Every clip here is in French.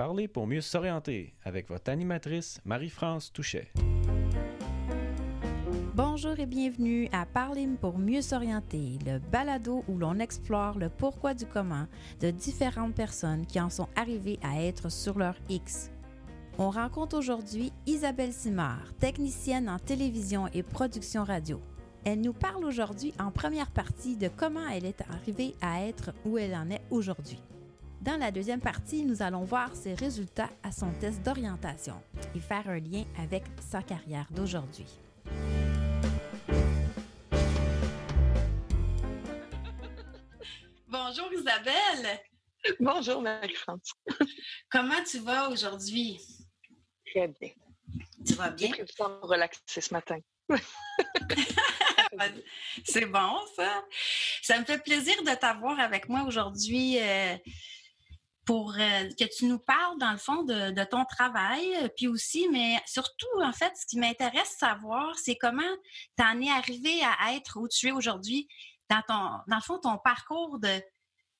Parler pour mieux s'orienter avec votre animatrice Marie-France Touchet. Bonjour et bienvenue à Parler pour mieux s'orienter, le balado où l'on explore le pourquoi du comment de différentes personnes qui en sont arrivées à être sur leur X. On rencontre aujourd'hui Isabelle Simard, technicienne en télévision et production radio. Elle nous parle aujourd'hui en première partie de comment elle est arrivée à être où elle en est aujourd'hui. Dans la deuxième partie, nous allons voir ses résultats à son test d'orientation et faire un lien avec sa carrière d'aujourd'hui. Bonjour Isabelle. Bonjour Marie-France. Comment tu vas aujourd'hui? Très bien. Tu vas bien? J'ai pris relaxer ce matin. C'est bon, ça. Ça me fait plaisir de t'avoir avec moi aujourd'hui euh, pour euh, que tu nous parles, dans le fond, de, ton travail, euh, puis aussi, mais surtout, en fait, ce qui m'intéresse savoir, c'est comment tu en es arrivé à être où tu es aujourd'hui, dans ton, dans le fond, ton parcours de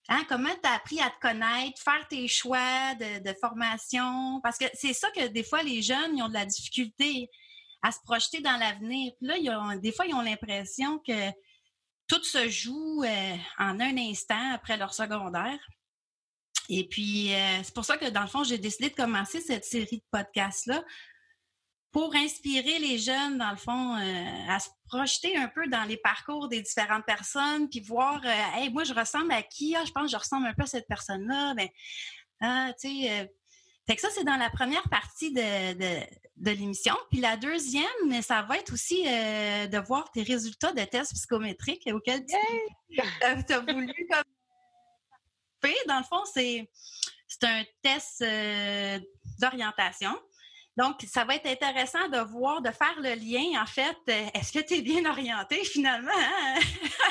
Hein, comment tu as appris à te connaître, faire tes choix de, formation? Parce que c'est ça que des fois, les jeunes, ils ont de la difficulté à se projeter dans l'avenir. Puis là, ils ont, des fois, ils ont l'impression que tout se joue euh, en un instant après leur secondaire. Et puis, euh, c'est pour ça que, dans le fond, j'ai décidé de commencer cette série de podcasts-là pour inspirer les jeunes, dans le fond, euh, à se projeter un peu dans les parcours des différentes personnes, puis voir, hey, moi, je ressemble à qui? Ah, je pense que je ressemble un peu à cette personne-là. Ben, ah, tu sais, fait que ça, c'est dans la première partie de, de, l'émission. Puis la deuxième, ça va être aussi euh, de voir tes résultats de tests psychométriques auxquels tu as voulu comme... Dans le fond, c'est un test euh, d'orientation. Donc, ça va être intéressant de voir, de faire le lien, en fait, euh, est-ce que tu es bien orienté finalement? Hein?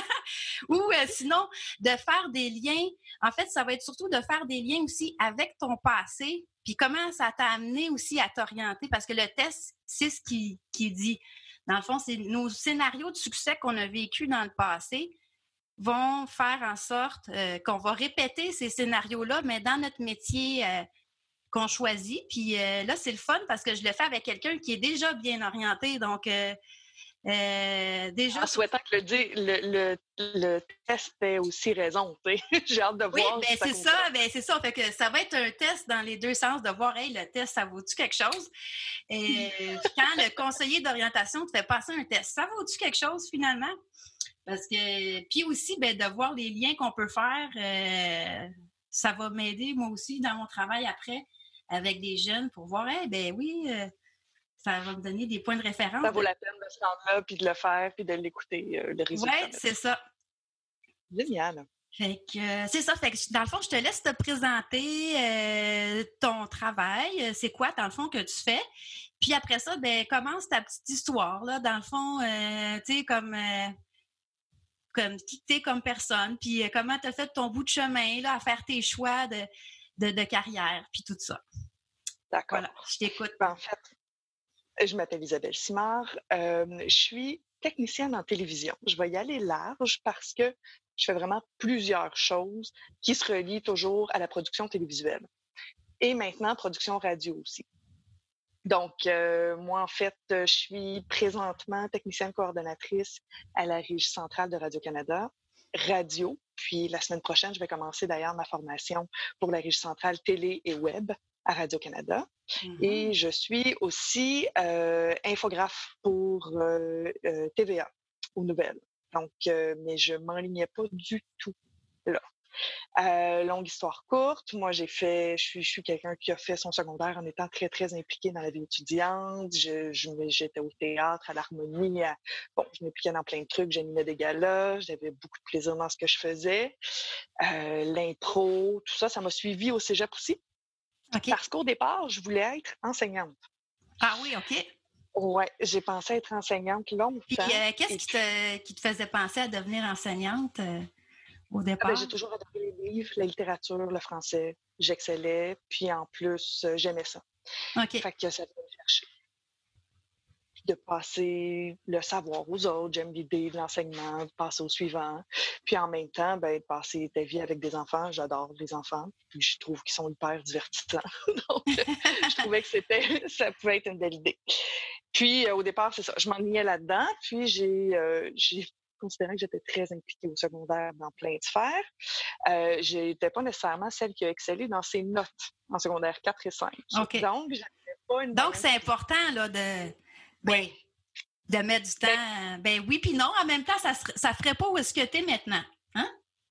Ou sinon, de faire des liens. En fait, ça va être surtout de faire des liens aussi avec ton passé puis comment ça t'a amené aussi à t'orienter? Parce que le test, c'est ce qui, qui dit. Dans le fond, c'est nos scénarios de succès qu'on a vécu dans le passé vont faire en sorte euh, qu'on va répéter ces scénarios-là, mais dans notre métier euh, qu'on choisit. Puis euh, là, c'est le fun parce que je le fais avec quelqu'un qui est déjà bien orienté. Donc, déjà. En souhaitant que le, le, test ait aussi raison, J'ai hâte de voir. Oui, ben c'est ça, ben c'est ça. Fait que ça va être un test dans les deux sens de voir, hey, le test, ça vaut-tu quelque chose? Et quand le conseiller d'orientation te fait passer un test, ça vaut-tu quelque chose finalement? Parce que, puis aussi, ben, de voir les liens qu'on peut faire, euh, ça va m'aider moi aussi dans mon travail après avec des jeunes pour voir, hey, ben oui, euh, ça va me donner des points de référence. Ça vaut la peine de se rendre là, puis de le faire, puis de l'écouter, euh, le résultat. Oui, c'est ça. Génial. Fait que euh, c'est ça. Fait que dans le fond, je te laisse te présenter ton travail. C'est quoi, dans le fond, que tu fais. Puis après ça, ben commence ta petite histoire, là, dans le fond, tu sais, comme comme qui t'es comme personne, puis comment tu as fait ton bout de chemin là, à faire tes choix de, de, carrière, puis tout ça. D'accord. Voilà, je t'écoute. Ben, en fait, je m'appelle Isabelle Simard. Euh, je suis technicienne en télévision. Je vais y aller large parce que je fais vraiment plusieurs choses qui se relient toujours à la production télévisuelle. Et maintenant, production radio aussi. Donc, euh, moi, en fait, je suis présentement technicienne coordonnatrice à la Régie centrale de Radio-Canada, radio. Puis la semaine prochaine, je vais commencer d'ailleurs ma formation pour la Régie centrale télé et web à Radio-Canada. Mm-hmm. Et je suis aussi euh, infographe pour euh, euh, TVA aux nouvelles. Donc, mais je m'enlignais pas du tout là. Longue histoire courte, moi j'ai fait, je suis, je suis quelqu'un qui a fait son secondaire en étant très très impliqué dans la vie étudiante. Je, j'étais au théâtre, à l'harmonie, bon, je m'impliquais dans plein de trucs, j'animais des galas, j'avais beaucoup de plaisir dans ce que je faisais. L'impro, tout ça, ça m'a suivi au cégep aussi. Parce qu'au départ, je voulais être enseignante. Ah oui, OK. Oui, j'ai pensé être enseignante longtemps. Puis, euh, qu'est-ce qui, te, qui te faisait penser à devenir enseignante au ah, ben, départ? j'ai toujours adoré les livres, la littérature, le français. J'excellais. Puis, en plus, euh, j'aimais ça. OK. Fait que ça me chercher. de passer le savoir aux autres. J'aime l'idée de l'enseignement, de passer au suivant. Puis en même temps, ben, de passer ta vie avec des enfants. J'adore les enfants. Puis je trouve qu'ils sont hyper divertissants. Donc, je trouvais que c'était, ça pouvait être une belle idée. Puis euh, au départ, c'est ça. Je m'ennuyais là-dedans. Puis j'ai, euh, j'ai considéré que j'étais très impliquée au secondaire dans plein de sphères. Euh, je n'étais pas nécessairement celle qui a excellé dans ses notes en secondaire 4 et 5. OK. Donc, pas une Donc, c'est important là, de, ben, de mettre du temps. Ben oui, puis non, en même temps, ça ne ferait pas où est-ce que tu es maintenant. Hein?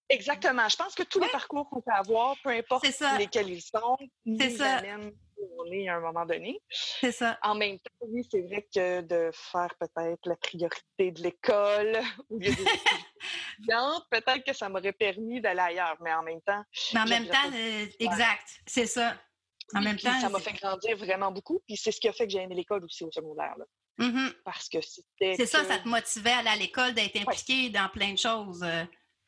Exactement. Je pense que tous les Ouais. parcours qu'on peut avoir, peu importe lesquels ils sont, nous amènent on est à un moment donné. C'est ça. En même temps, oui, c'est vrai que de faire peut-être la priorité de l'école lieu des peut-être que ça m'aurait permis d'aller ailleurs. Mais en même temps, Mais en même temps, euh, exact. C'est ça. En oui, même temps. ça m'a fait grandir vraiment beaucoup. Puis c'est ce qui a fait que j'ai aimé l'école aussi au secondaire. là. Mhm. parce que c'était. C'est ça, que- ça te motivait à aller à l'école, d'être impliqué dans plein de choses.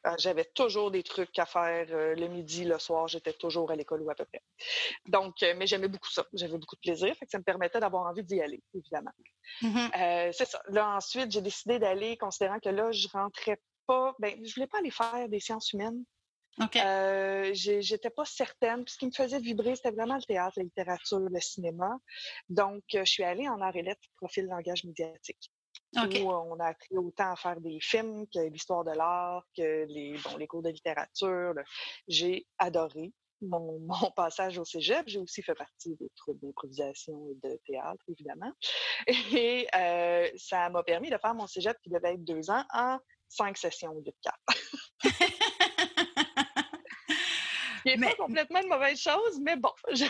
Euh, J'avais toujours des trucs à faire euh, le midi, le soir, j'étais toujours à l'école ou à peu près. Donc, euh, mais j'aimais beaucoup ça. J'avais beaucoup de plaisir. Fait que ça me permettait d'avoir envie d'y aller, évidemment. Mhm. Euh, c'est ça. Là, ensuite, j'ai décidé d'aller, considérant que là, je rentrais pas. Ben, je voulais pas aller faire des sciences humaines. OK. Euh, J'étais pas certaine. Puis ce qui me faisait vibrer, c'était vraiment le théâtre, la littérature, le cinéma. Donc, je suis allée en art et lettres, profil langage médiatique. OK. où euh, on a appris autant à faire des films que l'histoire de l'art, que les, bon, les cours de littérature. J'ai adoré mon, mon passage au cégep. J'ai aussi fait partie des troupes d'improvisation et de théâtre, évidemment. Et euh, ça m'a permis de faire mon cégep qui devait être deux ans en cinq sessions au lieu de quatre. Ce qui n'est Mais- pas complètement une mauvaise chose, mais bon. je-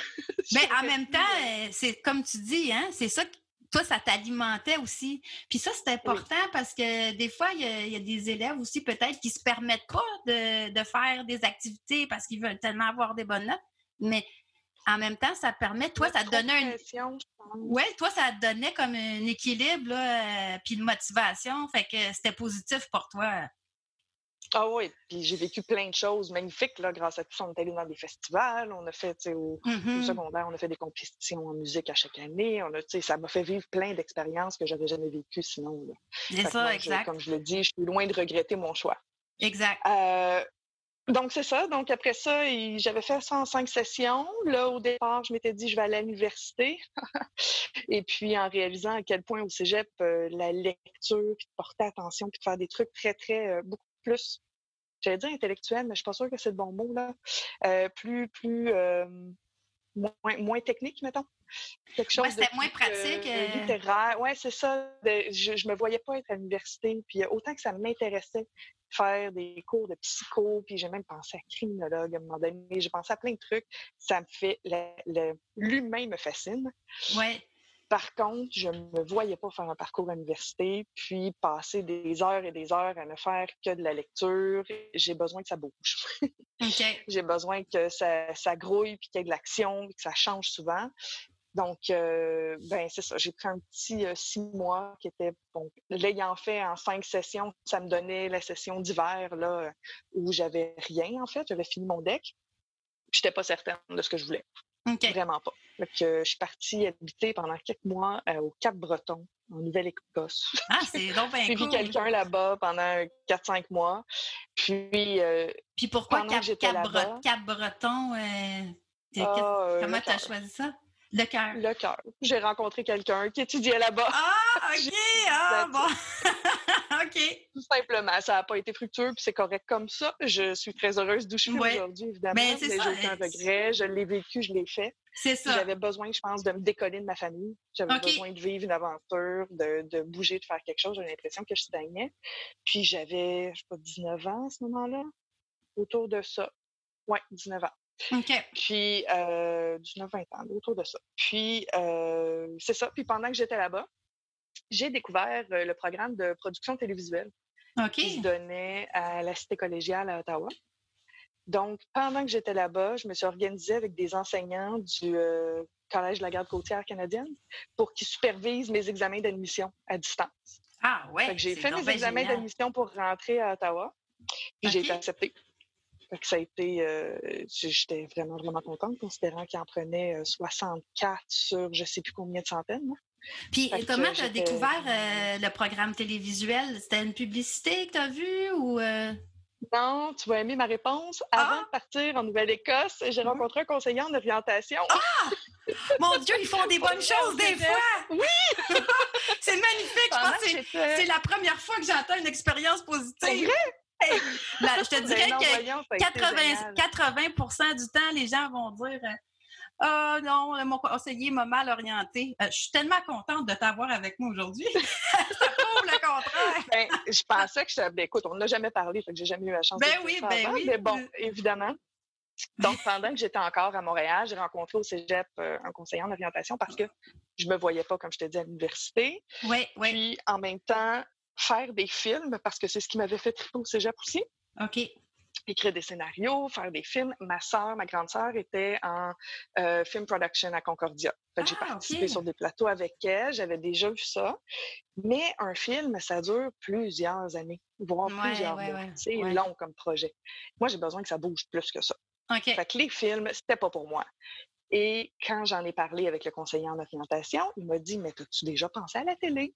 Mais en même temps, euh, euh, c'est comme tu dis, hein, c'est ça toi, ça t'alimentait aussi. Puis ça, c'est important parce que des fois, il y, a- il y a des élèves aussi peut-être qui se permettent pas de, de faire des activités parce qu'ils veulent tellement avoir des bonnes notes. Mais en même temps, ça permet, toi, ça te donnait un. pression, je pense. Ouais, toi, ça te donnait comme un équilibre, là, euh, puis une motivation. Fait que c'était positif pour toi. Ah oui, puis j'ai vécu plein de choses magnifiques là, grâce à tout ça. On est allé dans des festivals, on a fait, au, au Mhm. secondaire, on a fait des compétitions en musique à chaque année. On a, tu sais, ça m'a fait vivre plein d'expériences que j'avais jamais vécues sinon. C'est ça, moi, je- exact. comme je le dis, je suis loin de regretter mon choix. Exact. Euh, donc, c'est ça. Donc, après ça, j'avais fait ça en cinq sessions. Là, au départ, je m'étais dit, je vais aller à l'université. Et puis, en réalisant à quel point au cégep, euh, la lecture, puis de porter attention, puis de faire des trucs très, très, euh, beaucoup plus, j'allais dire intellectuel, mais je suis pas sûre que c'est le bon mot, là. Euh, plus, plus, euh, moins, moins technique, mettons. Quelque chose Ouais, c'était moins plus, pratique, euh. littéraire. Ouais, c'est ça. De- je, je me voyais pas être à l'université. Puis euh, autant que ça m'intéressait faire des cours de psycho, puis j'ai même pensé à criminologue à un moment donné. J'ai pensé à plein de trucs. Ça me fait... L'humain me fascine. Ouais. Par contre, je ne me voyais pas faire un parcours à l'université, puis passer des heures et des heures à ne faire que de la lecture. J'ai besoin que ça bouge. J'ai besoin que ça, ça grouille, puis qu'il y ait de l'action, puis que ça change souvent. Donc, euh, ben c'est ça. J'ai pris un petit euh, six mois qui était, bon, l'ayant fait en cinq sessions, ça me donnait la session d'hiver, là, où j'avais rien, en fait. J'avais fini mon deck. J'étais pas certaine de ce que je voulais. Vraiment pas. Euh, je suis partie habiter pendant quelques mois euh, au Cap-Breton, en Nouvelle-Écosse. Ah, c'est donc bien J'ai vu cool. quelqu'un là-bas pendant 4-5 mois. Puis, euh, Puis pourquoi pendant Cap, que j'étais Cap. Cap euh, ah, comment tu as choisi ça? Le cœur. Le cœur. J'ai rencontré quelqu'un qui étudiait là-bas. Ah, OK! Ah, bon. OK. Tout simplement. Ça n'a pas été fructueux, puis c'est correct comme ça. Je suis très heureuse d'où je suis Ouais. aujourd'hui, évidemment. Ben, c'est mais ça, j'ai aucun euh, regret. Je l'ai vécu, je l'ai fait. C'est ça. J'avais besoin, je pense, de me décoller de ma famille. J'avais besoin de vivre une aventure, de, de bouger, de faire quelque chose. J'avais l'impression que je stagnais. Puis j'avais, je sais pas, 19 ans à ce moment-là. Autour de ça. Ouais, 19 ans. Puis, euh, 19-20 ans, autour de ça. Puis, euh, c'est ça. Puis, pendant que j'étais là-bas, j'ai découvert euh, le programme de production télévisuelle qui se donnait à la Cité collégiale à Ottawa. Donc, pendant que j'étais là-bas, je me suis organisée avec des enseignants du euh, Collège de la garde côtière canadienne pour qu'ils supervisent mes examens d'admission à distance. Ah, ouais. J'ai fait mes examens d'admission pour rentrer à Ottawa. Puis j'ai OK. été acceptée. Que ça a été. euh, J'étais vraiment, vraiment contente, considérant qu'il en prenait euh, 64 sur je sais plus combien de centaines. là. Puis comment tu as découvert euh, le programme télévisuel? C'était une publicité que tu as vue ou. Euh? Non, tu vas aimer ma réponse. Avant ah! de partir en Nouvelle-Écosse, j'ai rencontré un conseiller en orientation. Ah! Mon Dieu, ils font des bonnes choses des fois! Oui! c'est magnifique! Je pense que c'est la première fois que j'entends une expérience positive. C'est vrai? Je te dirais ben que 80, 80 du temps, les gens vont dire oh non, mon conseiller m'a mal orienté. Euh, je suis tellement contente de t'avoir avec moi aujourd'hui. Ça prouve le contraire. Ben, je pensais que je. Ben, écoute, on n'a jamais parlé, fait que j'ai jamais eu la chance ben de oui, ben oui. Mais bon, évidemment. Donc, pendant que j'étais encore à Montréal, j'ai rencontré au cégep euh, un conseiller en orientation parce que je ne me voyais pas, comme je t'ai dit, à l'université. Oui, oui. Puis, en même temps, faire des films parce que c'est ce qui m'avait fait triper au cégep aussi. OK écrire des scénarios, faire des films. Ma sœur, ma grande sœur, était en euh, film production à Concordia. j'ai ah, participé sur des plateaux avec elle, j'avais déjà vu ça. Mais un film, ça dure plusieurs années, voire plusieurs mois. c'est long comme projet. Moi, j'ai besoin que ça bouge plus que ça. Fait que les films, c'était pas pour moi. Et quand j'en ai parlé avec le conseiller en orientation, il m'a dit Mais as-tu déjà pensé à la télé?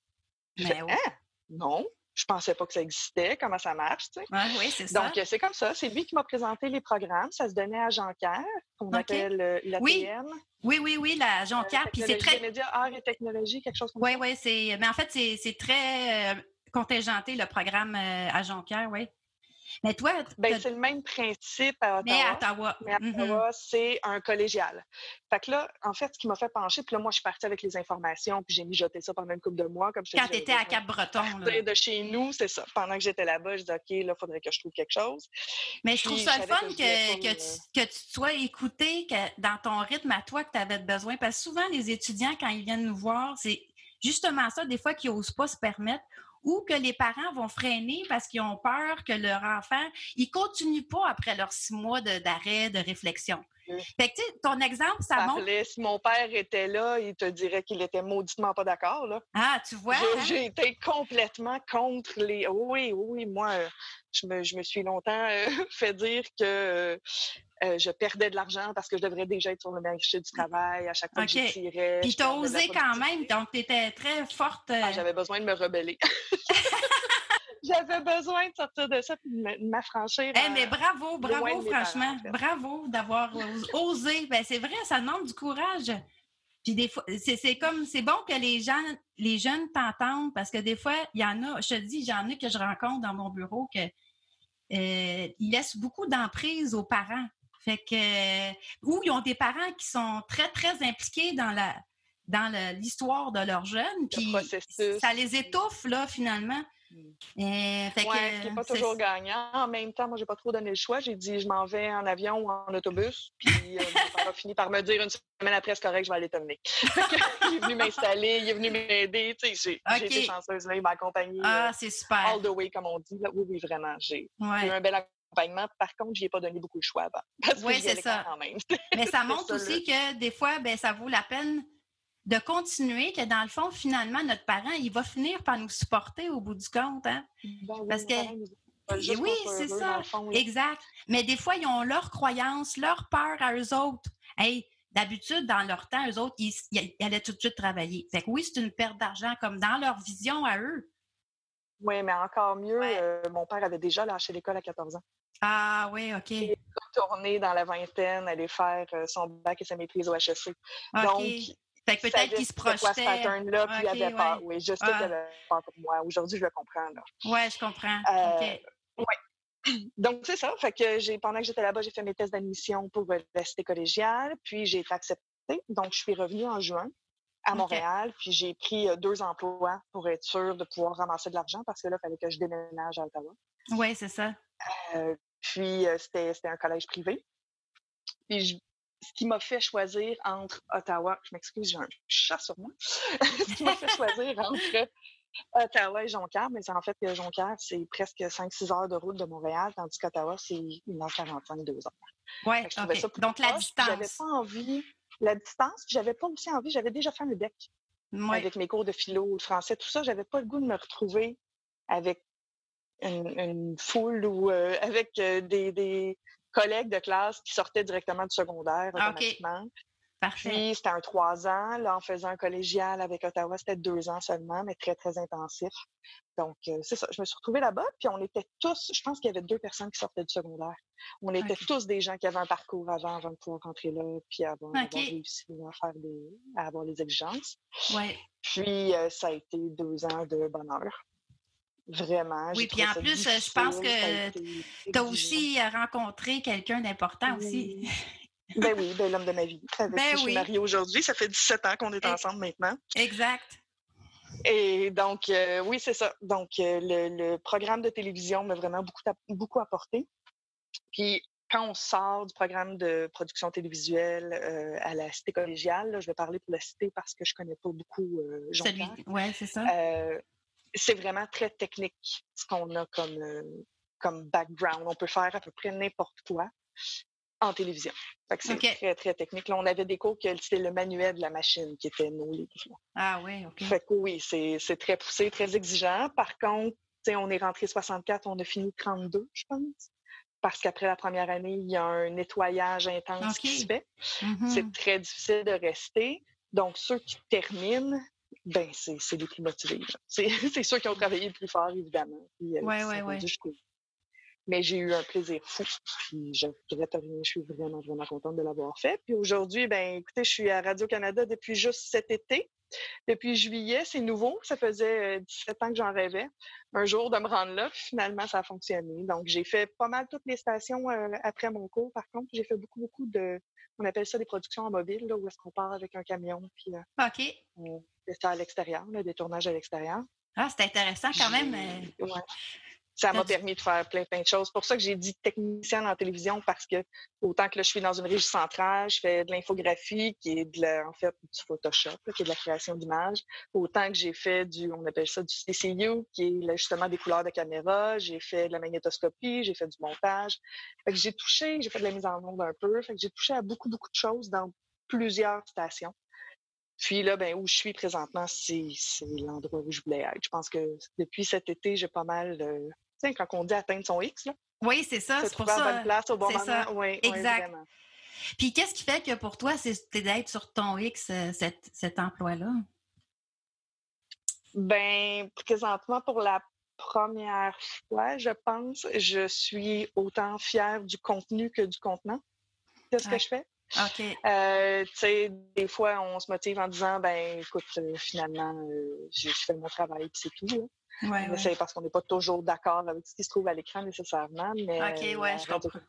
Ben hein? Non je pensais pas que ça existait, comment ça marche, tu sais. oui, c'est ça. Donc, c'est comme ça. C'est lui qui m'a présenté les programmes. Ça se donnait à Jean-Pierre, qu'on appelle euh, l'ATM. Oui. oui, oui, oui, la Jean-Pierre. Puis c'est très. médias, arts et technologie, quelque chose comme oui, ça. Oui, oui, c'est. Mais en fait, c'est très euh, contingenté, le programme euh, à Jean-Pierre, oui. Mais toi, ben, c'est le même principe à Ottawa. Mais à Ottawa. Mais à mm-hmm. Ottawa, c'est un collégial. Fait que là, en fait, ce qui m'a fait pencher, puis là, moi, je suis partie avec les informations, puis j'ai mijoté ça pendant une couple de mois. Comme je Quand tu étais à Cap-Breton. De chez nous, c'est ça. Pendant que j'étais là-bas, je disais, OK, là, il faudrait que je trouve quelque chose. Mais je trouve ça le fun que, que, tu, que, tu, sois écouté que dans ton rythme à toi que tu avais besoin. Parce que souvent, les étudiants, quand ils viennent nous voir, c'est justement ça, des fois, qu'ils n'osent pas se permettre ou que les parents vont freiner parce qu'ils ont peur que leur enfant, il continue pas après leurs six mois d'arrêt, de, réflexion. Fait que, ton exemple, ça montre. Si mon père était là, il te dirait qu'il était mauditement pas d'accord. Ah, tu vois? J'ai hein? été complètement contre les. Oui, oui, moi, je me, je me suis longtemps euh, fait dire que euh, je perdais de l'argent parce que je devrais déjà être sur le marché du travail à chaque fois que je tirais. Puis osé quand même, donc tu étais très forte. Ah, euh j'avais besoin de me rebeller. J'avais besoin de sortir de ça et de m'affranchir. Eh, mais bravo, bravo, franchement. Bravo d'avoir osé. Ben, c'est vrai, ça demande du courage. Puis des fois, c'est comme, c'est bon que les gens, les jeunes t'entendent parce que des fois, il y en a, je te dis, j'en ai que je rencontre dans mon bureau que euh, ils laissent beaucoup d'emprise aux parents. Fait que, ou ils ont des parents qui sont très, très impliqués dans la dans l'histoire de leurs jeunes, puis ça les étouffe, là, finalement. Euh, fait qui n'est pas toujours gagnant. En même temps, moi, j'ai pas trop donné le choix. J'ai dit, je m'en vais en avion ou en autobus. Puis, euh, a fini par me dire une semaine après, c'est correct, je vais aller t'emmener. il est venu m'installer, il est venu m'aider. Tu sais, j'ai été chanceuse, là, il m'a accompagné. Ah, euh, c'est super. All the way, comme on dit. Oui, oui, vraiment. J'ai eu un bel accompagnement. Par contre, je n'y ai pas donné beaucoup de choix avant. Oui, c'est ça. Mais ça montre aussi que des fois, ben, ça vaut la peine de continuer, que dans le fond, finalement, notre parent, il va finir par nous supporter au bout du compte. Hein? Ben Parce que. oui, c'est ça. Exact. Mais des fois, ils ont leurs croyances, leur peur à eux autres. Hey, d'habitude, dans leur temps, eux autres, ils, allaient tout de suite travailler. Fait que oui, c'est une perte d'argent, comme dans leur vision à eux. Oui, mais encore mieux, euh, mon père avait déjà lâché l'école à 14 ans. Ah oui, OK. Il est retourné dans la vingtaine, aller faire euh, son bac et sa maîtrise au HEC. Donc, fait que peut-être qu'il se projetait. Quoi, ce pattern-là, puis il avait peur. Oui, juste qu'il avait peur pour moi. Aujourd'hui, je le comprends. Oui, je comprends. Euh. Donc, c'est ça. Fait que j'ai, pendant que j'étais là-bas, j'ai fait mes tests d'admission pour l'université collégiale, puis j'ai été acceptée. Donc, je suis revenue en juin à Montréal, puis j'ai pris euh, deux emplois pour être sûre de pouvoir ramasser de l'argent parce que là, il fallait que je déménage à Ottawa. Oui, c'est ça. Euh, puis, c'était, c'était un collège privé. Puis, je, ce qui m'a fait choisir entre Ottawa, je m'excuse, j'ai un chat sur moi, ce qui m'a fait choisir entre Ottawa et Jonquière, mais en fait, Jonquière, c'est presque 5-6 heures de route de Montréal, tandis qu'Ottawa, c'est 1h45, 2 heures. Oui, donc la distance. J'avais pas envie, la distance, j'avais pas aussi envie, j'avais déjà fait un deck avec mes cours de philo, de français, tout ça, j'avais pas le goût de me retrouver avec une, foule ou euh, avec euh, des, collègues de classe qui sortaient directement du secondaire automatiquement. Parfait. Puis, c'était un trois ans. Là, en faisant un collégial avec Ottawa, c'était deux ans seulement, mais très, très intensif. Donc, euh, c'est ça. Je me suis retrouvée là-bas, puis on était tous, je pense qu'il y avait deux personnes qui sortaient du secondaire. On était tous des gens qui avaient un parcours avant, avant de pouvoir rentrer là, puis avant OK. d'avoir réussi à faire des, à avoir les exigences. Ouais. Puis, euh, ça a été deux ans de bonheur. Vraiment. Oui, puis en plus, je pense que Tu as aussi euh, rencontré quelqu'un d'important aussi. Oui. Ben oui, ben l'homme de ma vie. Avec Ben qui je suis oui. mariée aujourd'hui. Ça fait 17 ans qu'on est ensemble maintenant. Exact. Et donc, euh, oui, c'est ça. Donc, euh, le, le programme de télévision m'a vraiment beaucoup, beaucoup apporté. Puis, quand on sort du programme de production télévisuelle euh, à la cité collégiale, là, je vais parler pour la cité parce que je connais pas beaucoup euh, Celui. Ouais, c'est ça. C'est vraiment très technique ce qu'on a comme, euh, comme background. On peut faire à peu près n'importe quoi en télévision. C'est très, très technique. Là, on avait des cours que c'était le manuel de la machine qui était nos livres. Ah oui, OK. Fait que oui, c'est très poussé, très exigeant. Par contre, on est rentré 64, on a fini 32, je pense. Parce qu'après la première année, il y a un nettoyage intense qui se fait. Mhm. C'est très difficile de rester. Donc, ceux qui terminent, ben, c'est les plus motivés. C'est ceux qui ont travaillé le plus fort, évidemment. Puis, euh, Ouais, qui ouais, sont ouais. rendus jusqu'au bout. Mais j'ai eu un plaisir fou. Puis, je regrette rien. Je suis vraiment, vraiment contente de l'avoir fait. Puis aujourd'hui, ben, écoutez, je suis à Radio-Canada depuis juste cet été. Depuis juillet, c'est nouveau. Ça faisait euh, 17 ans que j'en rêvais. Un jour de me rendre là, puis finalement, ça a fonctionné. Donc, j'ai fait pas mal toutes les stations euh, après mon cours. Par contre, j'ai fait beaucoup, beaucoup de, on appelle ça des productions en mobile, là, où est-ce qu'on part avec un camion, puis euh, OK. on ça à l'extérieur, des tournages à l'extérieur. Ah, c'est intéressant quand même. Euh, ouais. Ça m'a permis de faire plein, plein de choses. C'est pour ça que j'ai dit technicienne en télévision, parce que autant que là, je suis dans une régie centrale, je fais de l'infographie, qui est de la- en fait du Photoshop, là, qui est de la création d'images. Autant que j'ai fait du, on appelle ça du CCU, qui est là, justement des couleurs de caméra. J'ai fait de la magnétoscopie, j'ai fait du montage. Fait que j'ai touché, j'ai fait de la mise en onde un peu. Fait que j'ai touché à beaucoup, beaucoup de choses dans plusieurs stations. Puis là, ben, où je suis présentement, c'est l'endroit où je voulais être. Je pense que depuis cet été, j'ai pas mal de. Tu sais, quand on dit atteindre son X, là, Oui, c'est ça. C'est pour ça. bonne place au bon c'est ça. moment. Oui, Exact. Puis qu'est-ce qui fait que pour toi, c'est d'être sur ton X, euh, cet, cet emploi-là? Ben, présentement, pour la première fois, je pense, je suis autant fière du contenu que du contenant de ce que je fais? OK. Euh, tu sais, des fois, on se motive en disant, ben, écoute, euh, finalement, euh, j'ai je fais mon travail, puis c'est tout. là. Ouais, ouais. C'est parce qu'on n'est pas toujours d'accord avec ce qui se trouve à l'écran nécessairement. Mais OK, ouais, euh, je Radio- comprends.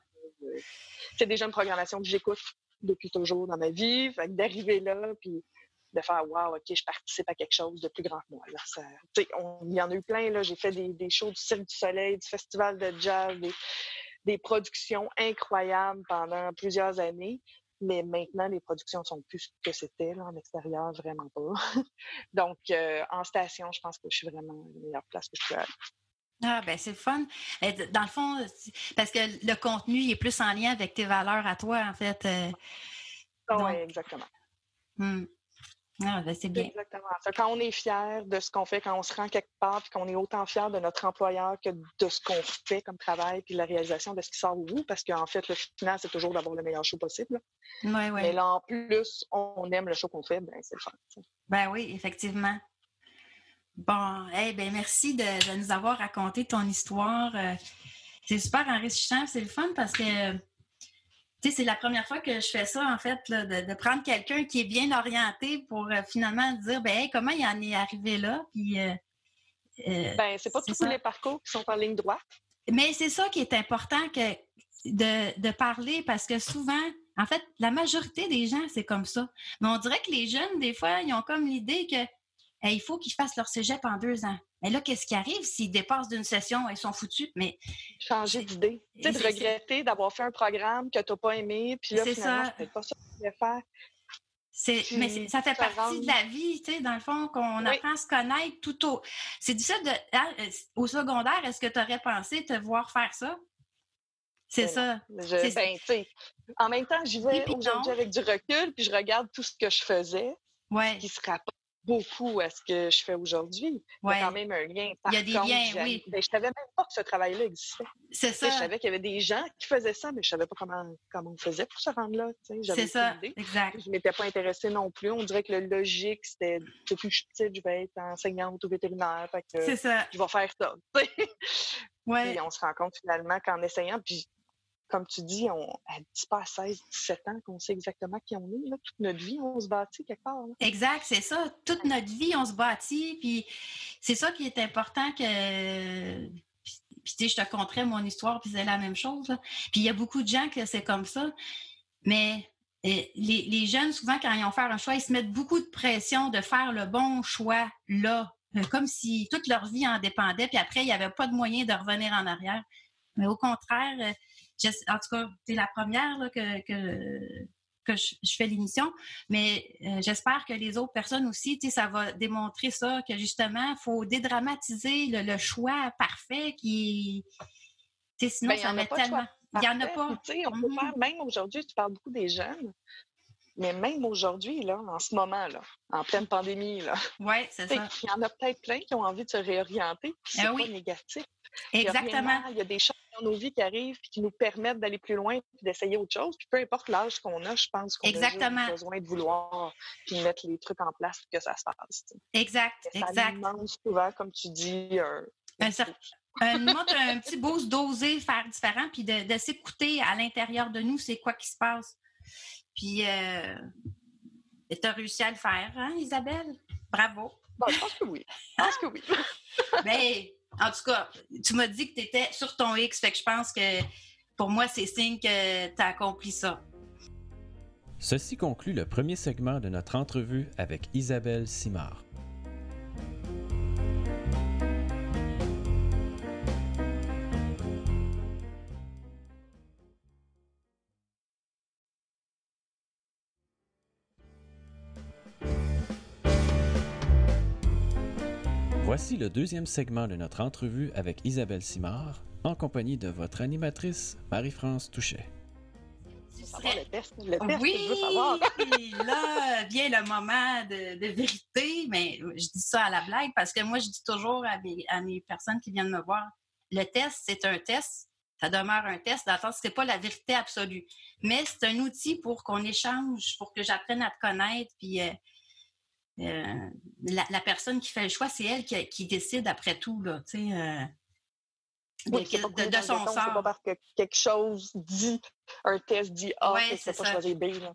C'est déjà une programmation que j'écoute depuis toujours dans ma vie. Fait d'arriver là, puis de faire Wow, OK, je participe à quelque chose de plus grand que moi. Là, ça, tu sais, on- il y en a eu plein. Là. J'ai fait des, des shows du Cirque du Soleil, du Festival de jazz, des, des productions incroyables pendant plusieurs années. Mais maintenant, les productions sont plus ce que c'était là, en extérieur, vraiment pas. Donc, euh, en station, je pense que je suis vraiment la meilleure place que je peux aller. Ah, ben c'est le fun. Euh, Dans le fond, c'est- parce que le contenu il est plus en lien avec tes valeurs à toi, en fait. euh, oui, exactement. hmm. Ah, ben c'est bien. Exactement. ça. Quand on est fier de ce qu'on fait, quand on se rend quelque part, puis qu'on est autant fier de notre employeur que de ce qu'on fait comme travail, puis de la réalisation de ce qui sort au bout, parce qu'en fait, le final, c'est toujours d'avoir le meilleur show possible. Oui, Mais oui. là, en plus, on aime le show qu'on fait, ben c'est le fun. Ben oui, effectivement. Bon, eh ben merci de, de nous avoir raconté ton histoire. Euh, C'est super enrichissant, c'est le fun parce que tu sais, c'est la première fois que je fais ça, en fait, là, de, de prendre quelqu'un qui est bien orienté pour euh, finalement dire ben hey, comment il en est arrivé là? Puis, euh, euh, Ben, c'est pas tous ça. les parcours qui sont en ligne droite. mais c'est ça qui est important que de, de parler parce que souvent, en fait, la majorité des gens, c'est comme ça. Mais on dirait que les jeunes, des fois, ils ont comme l'idée que hey, il faut qu'ils fassent leur cégep en deux ans. Mais là, qu'est-ce qui arrive s'ils dépassent d'une session, ils sont foutus? Mais Changer d'idée. Tu sais, de regretter d'avoir fait un programme que tu n'as pas aimé, puis là, C'est finalement, pas ça que tu voulais faire. Puis, mais ça fait partie rend- de la vie, tu sais, dans le fond, qu'on Oui. apprend à se connaître tout au. C'est difficile de. ah, euh, au secondaire, est-ce que tu aurais pensé te voir faire ça? C'est ça. Je- ben, en même temps, j'y vais aujourd'hui avec du recul, puis je regarde tout ce que je faisais, Ouais. qui se rapporte beaucoup à ce que je fais aujourd'hui. Il y a quand même un lien. il y a des liens, oui. Ben, je savais même pas que ce travail-là existait. C'est ça. je savais qu'il y avait des gens qui faisaient ça, mais je savais pas comment, comment on faisait pour se rendre là. C'est ça, exact. Je m'étais pas intéressée non plus. On dirait que le logique, c'était depuis que je suis petite, je vais être enseignante ou vétérinaire. C'est ça. Je vais faire ça. ouais. Puis on se rend compte finalement qu'en essayant, puis comme tu dis, on, à 10, pas 16, 17 ans qu'on sait exactement qui on est. Toute notre vie, on se bâtit quelque part. Exact, c'est ça. Toute notre vie, on se bâtit. Puis c'est ça qui est important que. Puis, tu sais, je te conterais mon histoire, puis c'est la même chose. Puis il y a beaucoup de gens que c'est comme ça. Mais eh, les, les, jeunes, souvent, quand ils ont fait un choix, ils se mettent beaucoup de pression de faire le bon choix là, euh, comme si toute leur vie en dépendait, puis après, il n'y avait pas de moyen de revenir en arrière. Mais au contraire, euh, en tout cas, c'est la première que, que, je, fais l'émission, mais euh, j'espère que les autres personnes aussi, ça va démontrer ça, que justement, il faut dédramatiser le, choix parfait qui. Sinon, ben, ça met tellement. Il n'y en a pas. on peut mm-hmm. faire, même aujourd'hui, tu parles beaucoup des jeunes, mais même aujourd'hui, là, en ce moment, là, en pleine pandémie, là, c'est ça. Il y en a peut-être plein qui ont envie de se réorienter. C'est ah pas négatif. Exactement. Il y, a des choses dans nos vies qui arrivent qui nous permettent d'aller plus loin et d'essayer autre chose. Puis peu importe l'âge qu'on a, je pense qu'on a besoin de vouloir puis mettre les trucs en place pour que ça se passe. Exact, ça exact. demande souvent, comme tu dis, un, un, un, petit boost d'oser faire différent puis de, de s'écouter à l'intérieur de nous, c'est quoi qui se passe. Puis, euh, tu as réussi à le faire, hein, Isabelle? Bravo. Bon, je pense que oui. Je pense que oui. Mais, en tout cas, tu m'as dit que tu étais sur ton X, fait que je pense que pour moi, c'est signe que tu as accompli ça. Ceci conclut le premier segment de notre entrevue avec Isabelle Simard. Voici le deuxième segment de notre entrevue avec Isabelle Simard, en compagnie de votre animatrice Marie-France Touchet. Le test, le test, oui, là vient le moment de, vérité, mais je dis ça à la blague parce que moi, je dis toujours à mes, personnes qui viennent me voir, le test, c'est un test, ça demeure un test, dans le sens que ce n'est pas la vérité absolue. Mais c'est un outil pour qu'on échange, pour que j'apprenne à te connaître, puis euh, euh, la, personne qui fait le choix, c'est elle qui, décide après tout, là, tu sais, euh, de, son sort. C'est pas parce que quelque chose dit, un test dit A, ouais, c'est pas choisir B. Là.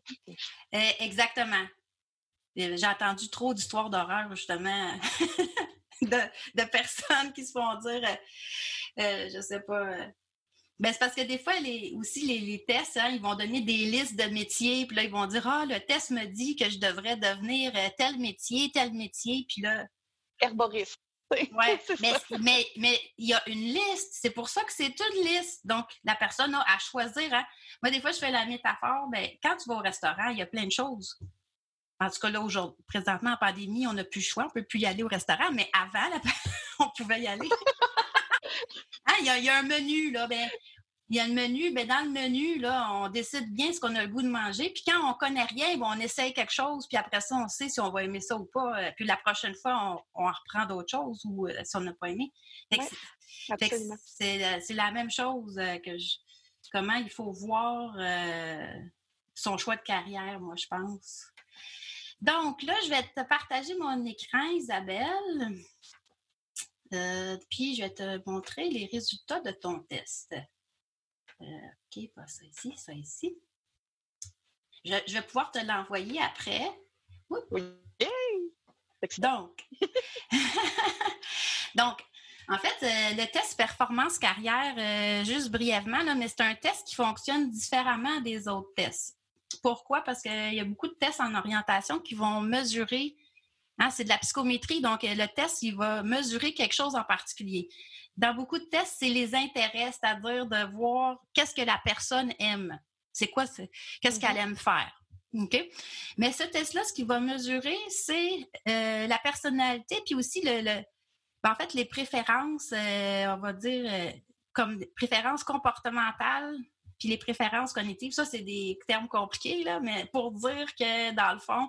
Euh, exactement. J'ai entendu trop d'histoires d'horreur, justement, de, personnes qui se font dire, je sais pas, ben, c'est parce que des fois, les, aussi, les, tests, hein, ils vont donner des listes de métiers, puis là, ils vont dire Ah, le test me dit que je devrais devenir euh, tel métier, tel métier, puis là. Herboriste. Oui, mais, mais, il y a une liste. C'est pour ça que c'est une liste. Donc, la personne a à choisir. Hein. Moi, des fois, je fais la métaphore. Ben, quand tu vas au restaurant, il y a plein de choses. En tout cas, là, aujourd'hui, présentement, en pandémie, on n'a plus le choix. On ne peut plus y aller au restaurant. Mais avant, on pouvait y aller. Ah, il y, a un menu, là. Ben, il y a le menu, ben dans le menu, là, on décide bien ce qu'on a le goût de manger. Puis quand on connaît rien, ben, on essaye quelque chose, puis après ça, on sait si on va aimer ça ou pas. Euh, puis la prochaine fois, on, reprend d'autres choses ou euh, si on n'a pas aimé. Euh, c'est la même chose que comment il faut voir son choix de carrière, moi, je pense. Donc là, je vais te partager mon écran, Isabelle. Puis, je vais te montrer les résultats de ton test. Euh, OK, pas ça ici, ça ici. Je, vais pouvoir te l'envoyer après. Oui. Donc, donc, en fait, euh, le test performance carrière, juste brièvement, là, mais c'est un test qui fonctionne différemment des autres tests. Pourquoi? Parce qu'il y a beaucoup de tests en orientation qui vont mesurer Hein, c'est de la psychométrie, donc euh, le test, il va mesurer quelque chose en particulier. Dans beaucoup de tests, c'est les intérêts, c'est-à-dire de voir qu'est-ce que la personne aime. C'est quoi, qu'est-ce qu'elle mm-hmm. aime faire. OK? Mais ce test-là, ce qu'il va mesurer, c'est euh, la personnalité, puis aussi le, ben, en fait, les préférences, euh, on va dire, comme préférences comportementales, puis les préférences cognitives. Ça, c'est des termes compliqués, là, mais pour dire que, dans le fond,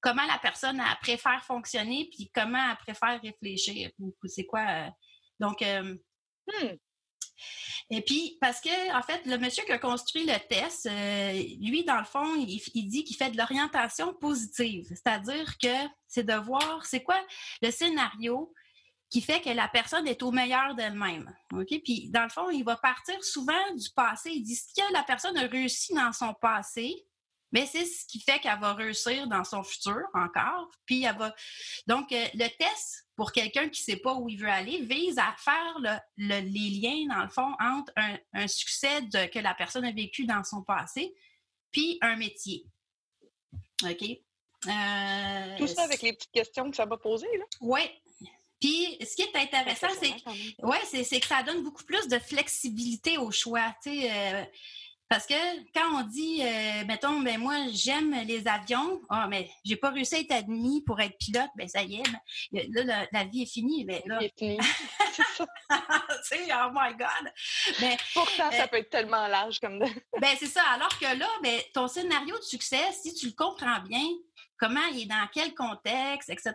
comment la personne préfère fonctionner, puis comment elle préfère réfléchir. C'est quoi? Donc, euh, hmm. Et puis, parce que, en fait, le monsieur qui a construit le test, euh, lui, dans le fond, il, il dit qu'il fait de l'orientation positive. C'est-à-dire que c'est de voir c'est quoi le scénario qui fait que la personne est au meilleur d'elle-même. OK? Puis, dans le fond, il va partir souvent du passé. Il dit ce que la personne a réussi dans son passé, mais c'est ce qui fait qu'elle va réussir dans son futur encore. Puis, elle va. Donc, euh, le test, pour quelqu'un qui ne sait pas où il veut aller, vise à faire les liens, dans le fond, entre un, succès que la personne a vécu dans son passé, puis un métier. OK? Euh, Tout ça avec les petites questions que ça va poser, là? Oui, puis, ce qui est intéressant, c'est ouais, c'est que ça donne beaucoup plus de flexibilité au choix. Euh, parce que quand on dit, euh, mettons, ben moi, j'aime les avions, ah, mais j'ai pas réussi à être admis pour être pilote, ben ça y est, ben, là, la, vie est finie. Ben, là... est finie. oh my God! Mais, Pourtant, ça euh, peut être tellement large comme ben, c'est ça. Alors que là, ben, ton scénario de succès, si tu le comprends bien, comment il est dans quel contexte, etc.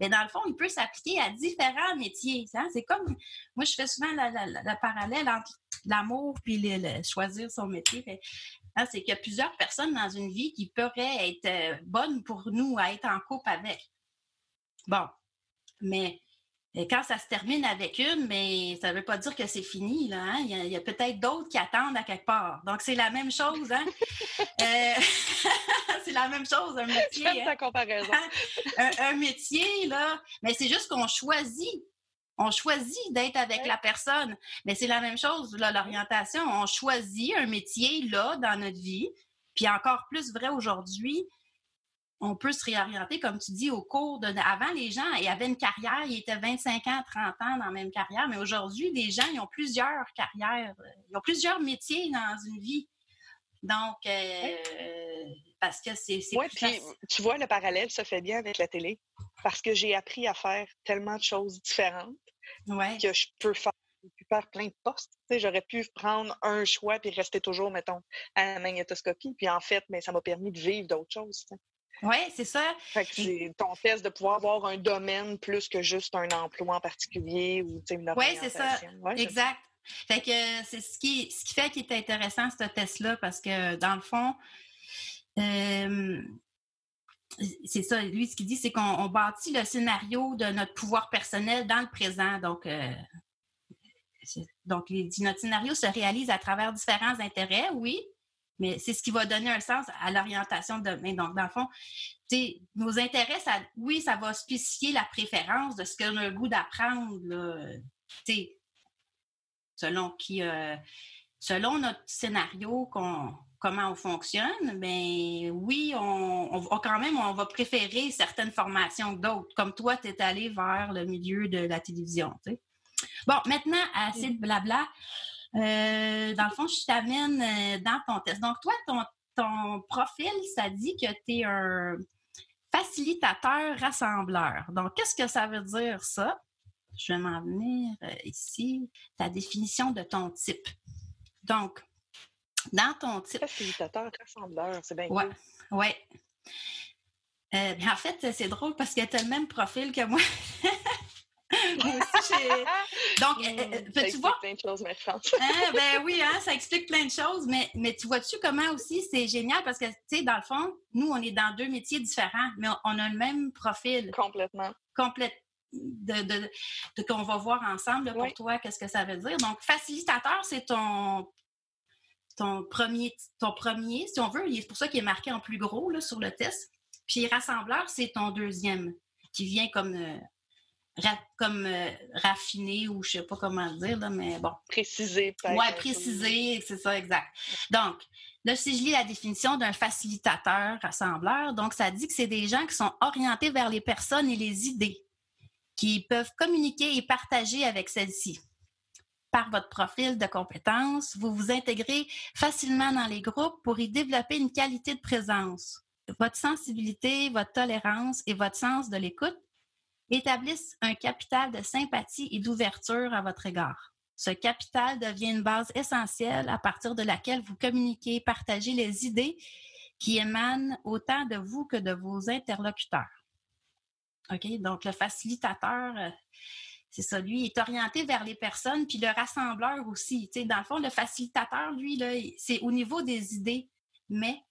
Mais dans le fond, il peut s'appliquer à différents métiers. Hein. C'est comme, moi, je fais souvent le parallèle entre l'amour puis le, choisir son métier. Hein, c'est qu'il y a plusieurs personnes dans une vie qui pourraient être euh, bonnes pour nous à être en couple avec. Bon, mais quand ça se termine avec une, mais ça ne veut pas dire que c'est fini. Là, hein? Il y a, peut-être d'autres qui attendent à quelque part. Donc, c'est la même chose. Hein? Euh, c'est la même chose, un métier. Hein? comparaison. un, métier, là, mais c'est juste qu'on choisit. On choisit d'être avec la personne. Mais c'est la même chose, l'orientation. On choisit un métier, là, dans notre vie. Puis encore plus vrai aujourd'hui, on peut se réorienter, comme tu dis, au cours de. Avant, les gens ils avaient une carrière, ils étaient 25 ans, 30 ans dans la même carrière, mais aujourd'hui, les gens, ils ont plusieurs carrières, ils ont plusieurs métiers dans une vie. Donc, euh, parce que c'est. Oui, puis tu vois, le parallèle se fait bien avec la télé, parce que j'ai appris à faire tellement de choses différentes que je peux faire faire plein de postes. J'aurais pu prendre un choix puis rester toujours, mettons, à la magnétoscopie. Puis en fait, mais ça m'a permis de vivre d'autres choses. Oui, c'est ça. c'est ton test de pouvoir avoir un domaine plus que juste un emploi en particulier ou une Oui, c'est ça. exact. Fait que c'est ce qui, ce qui fait qu'il est intéressant, ce test-là, parce que dans le fond, c'est ça, lui, ce qu'il dit, c'est qu'on bâtit le scénario de notre pouvoir personnel dans le présent. Donc, euh, donc les, notre scénario se réalise à travers différents intérêts, oui, mais c'est ce qui va donner un sens à l'orientation de demain. Donc, dans le fond, nos intérêts, ça, oui, ça va spécifier la préférence de ce qu'on a le goût d'apprendre, selon qui, euh, selon notre scénario, comment on fonctionne, mais oui, on, va quand même, on va préférer certaines formations que d'autres. Comme toi, tu es allé vers le milieu de la télévision. Bon, maintenant, assez de blabla. Euh, dans le fond, je t'amène euh, dans ton test. Donc, toi, ton, ton profil, ça dit que tu es un facilitateur rassembleur. Donc, qu'est-ce que ça veut dire, ça? Je vais m'en venir euh, ici, ta définition de ton type. Donc, dans ton type. Facilitateur rassembleur, c'est bien Oui, oui. en fait, c'est drôle parce que tu as le même profil que moi. Donc, euh, euh, mmh, peux-tu voir? plein de choses, mais hein, ben oui, hein, ça explique plein de choses, mais, mais tu vois-tu comment aussi c'est génial? Parce que, tu sais, dans le fond, nous, on est dans deux métiers différents, mais on, a le même profil. Complètement. Complète. De, de, qu'on va voir ensemble pour toi, qu'est-ce que ça veut dire. Donc, facilitateur, c'est ton, ton, premier, ton premier, si on veut. C'est pour ça qu'il est marqué en plus gros là, sur le test. Puis rassembleur, c'est ton deuxième, qui vient comme euh, comme euh, raffiné ou je sais pas comment dire, là, mais bon. Préciser, peut-être. Oui, préciser, c'est ça, exact. Donc, là, si je lis la définition d'un facilitateur rassembleur, donc ça dit que c'est des gens qui sont orientés vers les personnes et les idées, qui peuvent communiquer et partager avec celles-ci. Par votre profil de compétences, vous vous intégrez facilement dans les groupes pour y développer une qualité de présence. Votre sensibilité, votre tolérance et votre sens de l'écoute établissent un capital de sympathie et d'ouverture à votre égard. Ce capital devient une base essentielle à partir de laquelle vous communiquez, partagez les idées qui émane autant de vous que de vos interlocuteurs. OK? Donc, le facilitateur, euh, c'est ça, lui, est orienté vers les personnes, puis le rassembleur aussi. Tu sais, dans le fond, le facilitateur, lui, c'est au niveau des idées, mais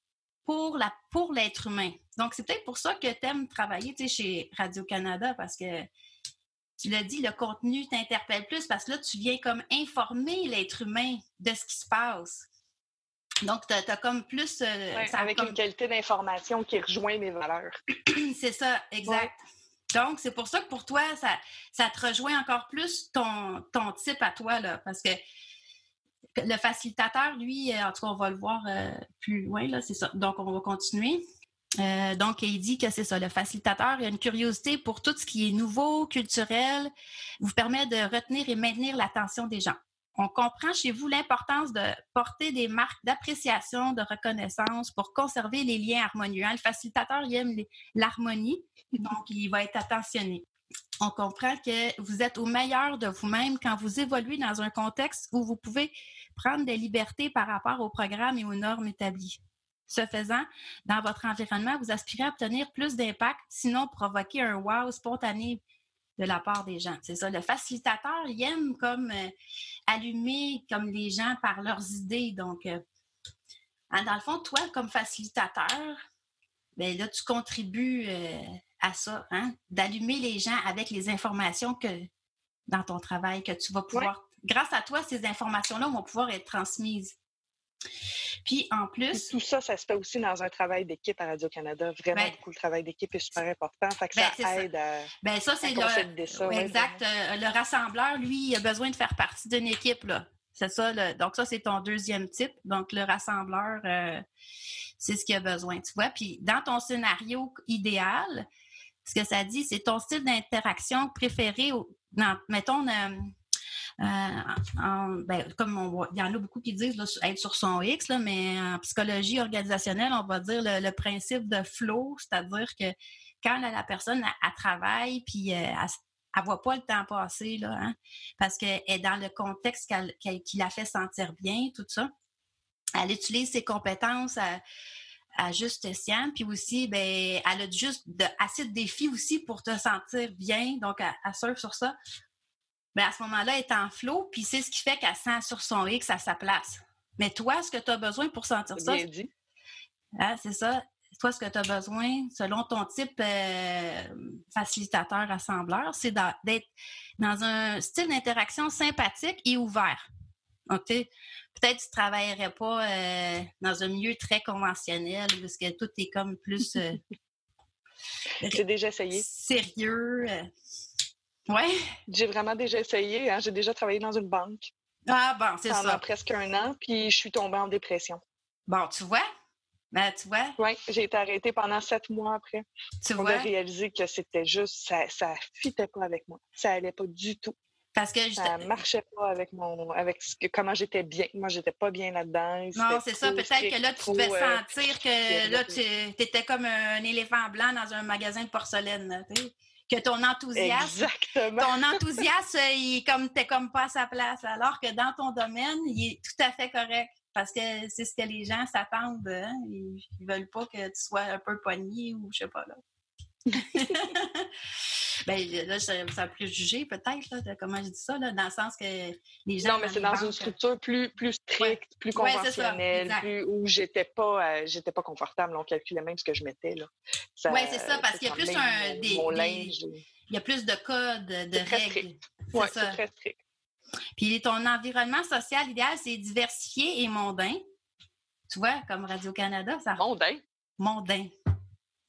pour la pour l'être humain. Donc, c'est peut-être pour ça que tu aimes travailler tu sais, chez Radio-Canada, parce que tu l'as dit, le contenu t'interpelle plus, parce que là, tu viens comme informer l'être humain de ce qui se passe. Donc, tu as, comme plus... Euh, avec une qualité d'information qui rejoint mes valeurs. c'est ça, exact. Donc, c'est pour ça que pour toi, ça, ça te rejoint encore plus ton, ton type à toi, là, parce que le facilitateur, lui, euh, en tout cas, on va le voir euh, plus loin, là, c'est ça. Donc, on va continuer. donc, il dit que c'est ça, le facilitateur a une curiosité pour tout ce qui est nouveau, culturel, vous permet de retenir et maintenir l'attention des gens on comprend chez vous l'importance de porter des marques d'appréciation, de reconnaissance pour conserver les liens harmonieux. Hein, le facilitateur, il aime l'harmonie, donc il va être attentionné. On comprend que vous êtes au meilleur de vous-même quand vous évoluez dans un contexte où vous pouvez prendre des libertés par rapport au programme et aux normes établies. Ce faisant, dans votre environnement, vous aspirez à obtenir plus d'impact, sinon provoquer un wow spontané de la part des gens. C'est ça. Le facilitateur, il aime comme euh, allumer comme les gens par leurs idées. Donc, euh, hein, dans le fond, toi, comme facilitateur, ben là, tu contribues euh, à ça, hein, d'allumer les gens avec les informations que dans ton travail, que tu vas pouvoir. Grâce à toi, ces informations-là vont pouvoir être transmises. Puis en plus. tout ça, ça se fait aussi dans un travail d'équipe à Radio-Canada. Vraiment ben beaucoup. Le travail d'équipe est super important. Fait que ben, ça aide à. Ben ça, c'est le. exact. Euh, le rassembleur, lui, il a besoin de faire partie d'une équipe. Là. C'est ça. Donc, ça, c'est ton deuxième type. Donc, le rassembleur, euh, c'est ce qu'il a besoin. Tu vois? Puis dans ton scénario idéal, ce que ça dit, c'est ton style d'interaction préféré. Mettons, euh, euh, ben, comme il y en a beaucoup qui disent être sur son X, mais en psychologie organisationnelle, on va dire le, principe de flow, c'est-à-dire que quand la personne elle, travaille, puis euh, elle, ne voit pas le temps passer, là, hein, parce qu'elle est dans le contexte qui la fait sentir bien, tout ça. Elle utilise ses compétences à juste sien, puis aussi, ben, elle a juste de, assez de défis aussi pour te sentir bien, donc elle, elle surfe sur ça mais à ce moment-là, elle est en flot, puis c'est ce qui fait qu'elle sent sur son X à sa place. Mais toi, ce que tu as besoin pour sentir ça, hein, c'est ça. Toi, ce que tu as besoin, selon ton type euh, facilitateur assembleur, c'est d'être dans un style d'interaction sympathique et ouvert. OK? Peut-être que tu ne travaillerais pas euh, dans un milieu très conventionnel parce que tout est comme plus. Euh, J'ai déjà essayé. Sérieux. Oui. J'ai vraiment déjà essayé. Hein. J'ai déjà travaillé dans une banque. Ah bon, c'est ça. Pendant presque un an, puis je suis tombée en dépression. Bon, tu vois? Ben, tu vois? Oui, j'ai été arrêtée pendant sept mois après. Tu vois? J'ai réalisé que c'était juste, ça ça fitait pas avec moi. Ça allait pas du tout. Parce que ça marchait pas avec mon, avec ce que, comment j'étais bien. Moi, j'étais pas bien là-dedans. Non, c'est ça. Peut-être que là, tu devais euh, sentir que là, tu étais comme un éléphant blanc dans un magasin de porcelaine que ton enthousiasme, Exactement. ton enthousiasme, il comme t'es comme pas à sa place. Alors que dans ton domaine, il est tout à fait correct parce que c'est ce que les gens s'attendent. Hein. Ils, ils veulent pas que tu sois un peu poigné ou je sais pas là. ben, là, ça, ça préjugé peut-être, comment je dis ça, là, dans le sens que les gens. Non, mais c'est dans une structure plus, plus stricte, plus conventionnelle, plus, où j'étais pas, euh, j'étais pas confortable. On calculait même ce que je mettais. Oui, c'est ça, parce qu'il y a plus un. Des, il y a plus de codes, de règles. Oui, c'est très strict. Puis ton environnement social idéal, c'est diversifié et mondain. Tu vois, comme Radio-Canada, ça. Mondain. Mondain.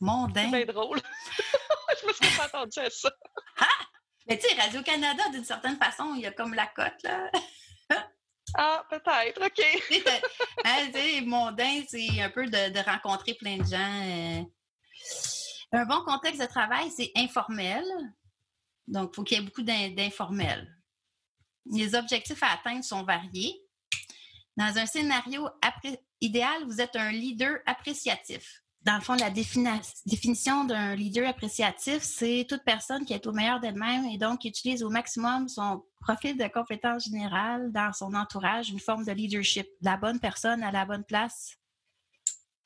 Mondain. C'est drôle. je me suis pas attendue à ça. Ah! Mais tu sais, Radio-Canada, d'une certaine façon, il y a comme la cote, là. ah, peut-être, OK. hein, mondain, c'est un peu de, rencontrer plein de gens. Euh. Un bon contexte de travail, c'est informel. Donc, il faut qu'il y ait beaucoup d'informel. Les objectifs à atteindre sont variés. Dans un scénario idéal, vous êtes un leader appréciatif dans le fond, la définition d'un leader appréciatif, c'est toute personne qui est au meilleur d'elle-même et donc qui utilise au maximum son profil de compétence générale dans son entourage, une forme de leadership, la bonne personne à la bonne place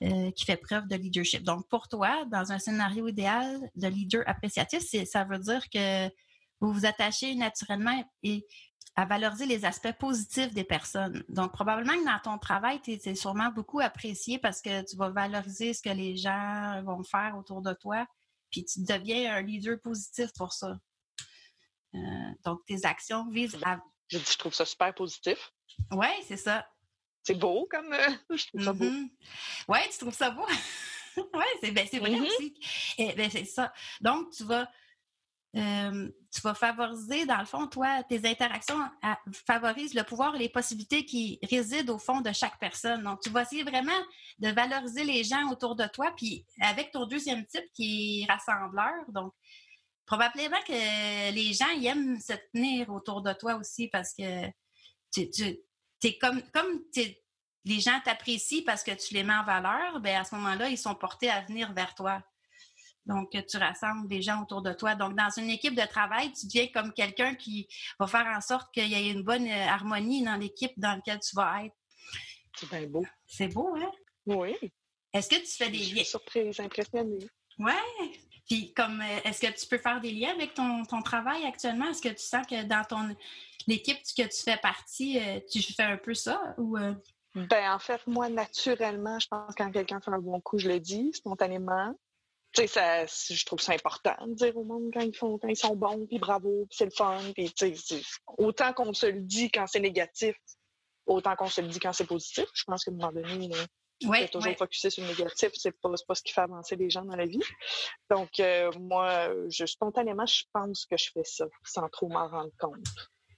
euh, qui fait preuve de leadership. Donc, pour toi, dans un scénario idéal de leader appréciatif, ça veut dire que vous vous attachez naturellement et à valoriser les aspects positifs des personnes. Donc, probablement que dans ton travail, tu es, sûrement beaucoup apprécié parce que tu vas valoriser ce que les gens vont faire autour de toi, puis tu deviens un leader positif pour ça. Euh, donc, tes actions visent à... Je, je trouve ça super positif. Oui, c'est ça. C'est beau comme... Euh, je trouve ça beau. Mm-hmm. Oui, tu trouves ça beau? oui, c'est ben, vrai mm-hmm. aussi. Eh, ben, c'est ça. Donc, tu vas tu vas favoriser, dans le fond, toi, tes interactions favorisent le pouvoir et les possibilités qui résident au fond de chaque personne. Donc, tu vas essayer vraiment de valoriser les gens autour de toi, puis avec ton deuxième type qui est rassembleur. Donc, probablement que les gens aiment se tenir autour de toi aussi parce que tu, es comme, comme les gens t'apprécient parce que tu les mets en valeur, bien, à ce moment-là, ils sont portés à venir vers toi. Donc, tu rassembles des gens autour de toi. Donc, dans une équipe de travail, tu deviens comme quelqu'un qui va faire en sorte qu'il y ait une bonne euh, harmonie dans l'équipe dans laquelle tu vas être. C'est bien beau. C'est beau, hein? Oui. Est-ce que tu fais des liens? Je suis surprise, impressionnée. Oui. Puis, comme, euh, est-ce que tu peux faire des liens avec ton, travail actuellement? Est-ce que tu sens que dans ton l'équipe que tu fais partie, euh, tu fais un peu ça? Ou, Ben, en fait, moi, naturellement, je pense que quand quelqu'un fait un bon coup, je le dis spontanément tu sais, je trouve ça important de dire au monde quand ils font, quand ils sont bons, puis bravo, puis c'est le fun, puis tu sais, autant qu'on se le dit quand c'est négatif, autant qu'on se le dit quand c'est positif. Je pense qu'à un moment donné, ouais, toujours ouais. focusé sur le négatif, c'est pas, pas ce qui fait avancer les gens dans la vie. Donc, euh, moi, je, spontanément, je pense que je fais ça, sans trop m'en rendre compte.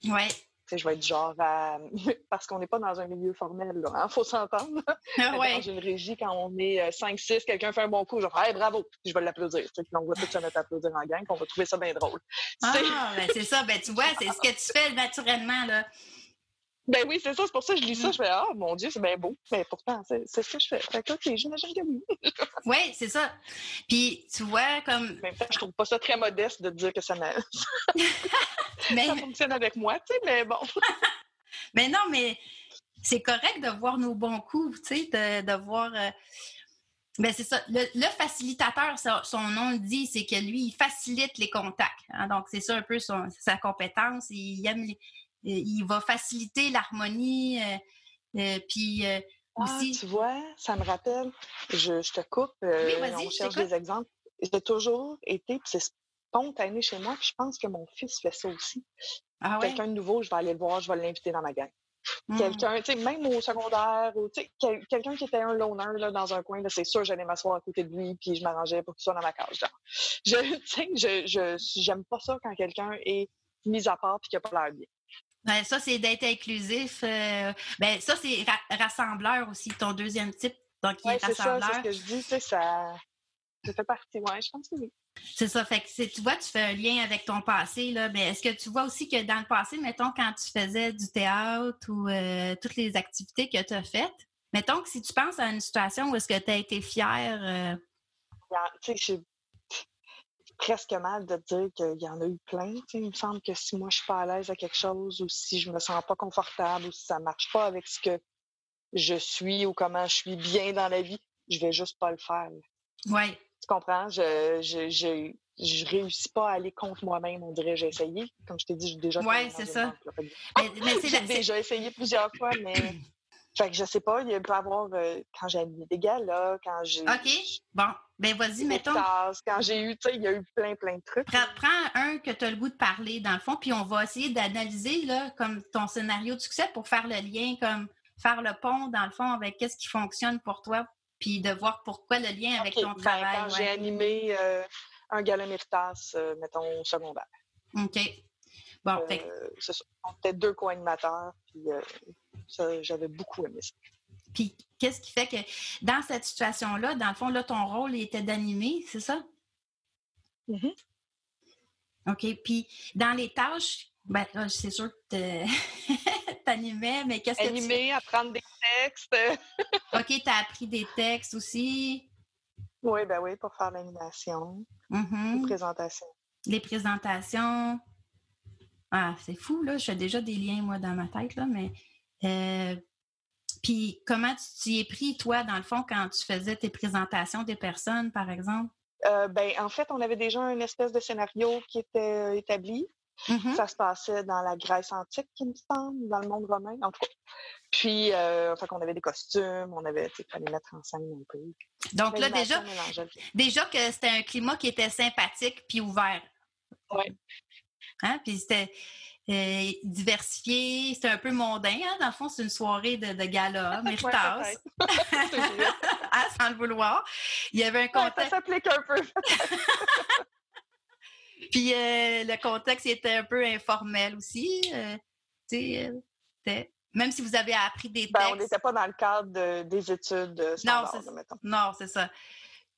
Ouais je vais être genre à... Parce qu'on n'est pas dans un milieu formel, il hein, faut s'entendre. Ah dans une régie, quand on est 5-6, euh, quelqu'un fait un bon coup, genre hey, bravo, puis je vais l'applaudir. On va tous se mettre à applaudir en gang, on va trouver ça bien drôle. Ah, ben c'est ça, ben tu vois, c'est ce que tu fais naturellement, là. Ben oui, c'est ça, c'est pour ça que je lis ça, je fais Ah mon Dieu, c'est bien beau. Mais pourtant, c'est ce que je fais. Fait que j'imagine que oui. oui, c'est ça. Puis tu vois comme. Même temps, je trouve pas ça très modeste de dire que ça mais... ça fonctionne avec moi, tu sais, mais bon. mais non, mais c'est correct de voir nos bons coups, tu sais, de, de voir. Euh... Ben c'est ça. Le, facilitateur, son nom le dit, c'est que lui, il facilite les contacts. Hein. Donc, c'est ça un peu son, sa compétence. Il aime les, il va faciliter l'harmonie. Euh, euh, puis euh, ah, aussi. Tu vois, ça me rappelle, je, te coupe, on cherche des exemples. J'ai toujours été, puis c'est spontané chez moi, puis je pense que mon fils fait ça aussi. Ah Quelqu'un de nouveau, je vais aller le voir, je vais l'inviter dans ma gang. Mmh. Quelqu'un, tu sais, même au secondaire, ou quelqu'un qui était un loner là, dans un coin, c'est sûr, j'allais m'asseoir à côté de lui, puis je m'arrangeais pour qu'il soit dans ma cage. Je, je, je, j'aime pas ça quand quelqu'un est mis à part puis qu'il n'a pas l'air bien. Ben, ça, c'est d'être inclusif. Euh, ben, ça, c'est rassembleur aussi, ton deuxième type. Donc, il est rassembleur. C'est ce que je dis, ça, ça fait partie. Oui, je pense que oui. C'est ça. Fait que tu vois, tu fais un lien avec ton passé, là. Mais est-ce que tu vois aussi que dans le passé, mettons, quand tu faisais du théâtre ou euh, toutes les activités que tu as faites, mettons que si tu penses à une situation où est-ce que tu as été fière. Euh... Tu sais, presque mal de dire qu'il y en a eu plein. Il me semble que si moi je suis pas à l'aise à quelque chose ou si je me sens pas confortable ou si ça marche pas avec ce que je suis ou comment je suis bien dans la vie, je vais juste pas le faire. Oui. Tu comprends? Je, je, je, je réussis pas à aller contre moi-même, on dirait j'ai essayé. Comme je t'ai dit, j'ai déjà Oui, c'est ça. j'ai déjà essayé plusieurs fois, mais Fait que je sais pas, il peut y avoir euh, quand j'ai animé des galas, quand j'ai. OK. Bon. Ben vas-y, mettons. quand j'ai eu, tu sais, il y a eu plein, plein de trucs. Prends, un que tu as le goût de parler, dans le fond, puis on va essayer d'analyser, là, comme ton scénario de succès pour faire le lien, comme faire le pont, dans le fond, avec qu'est-ce qui fonctionne pour toi, puis de voir pourquoi le lien avec ton ben, travail. Quand j'ai animé euh, un gala Méritas, euh, mettons, secondaire. OK. Bon, euh, C'est ça. Peut-être deux co-animateurs, puis j'avais beaucoup aimé ça. Puis, qu'est-ce qui fait que dans cette situation-là, dans le fond, là, ton rôle était d'animer, c'est ça? Mm-hmm. OK. Puis, dans les tâches, ben, c'est sûr que tu animais, mais qu'est-ce que tu Animer, apprendre des textes. OK, tu as appris des textes aussi? Oui, ben oui, pour faire l'animation, mm-hmm. les présentations. Les présentations. Ah, c'est fou, là. Je fais déjà des liens, moi, dans ma tête, là, mais euh, Puis comment tu t'y es pris, toi, dans le fond, quand tu faisais tes présentations des personnes, par exemple? Euh, ben, en fait, on avait déjà une espèce de scénario qui était euh, établi. Mhm. Ça se passait dans la Grèce antique, il me semble, dans le monde romain, en tout cas. Puis, euh, fait qu'on avait des costumes, on avait, tu fallait mettre en scène un peu. Donc là, déjà, déjà que c'était un climat qui était sympathique puis ouvert. Ouais. Hein? Puis c'était euh, diversifié, c'était un peu mondain. Hein? Dans le fond, c'est une soirée de, de gala. C'est vrai. hein, sans le vouloir. Il y avait un Ouais, ça contexte, s'applique un peu. puis euh, le contexte était un peu informel aussi. euh, tu c'était- même si vous avez appris des Ben, on textes. n'était pas dans le cadre de- des études standards, c'est-. Non, c'est ça.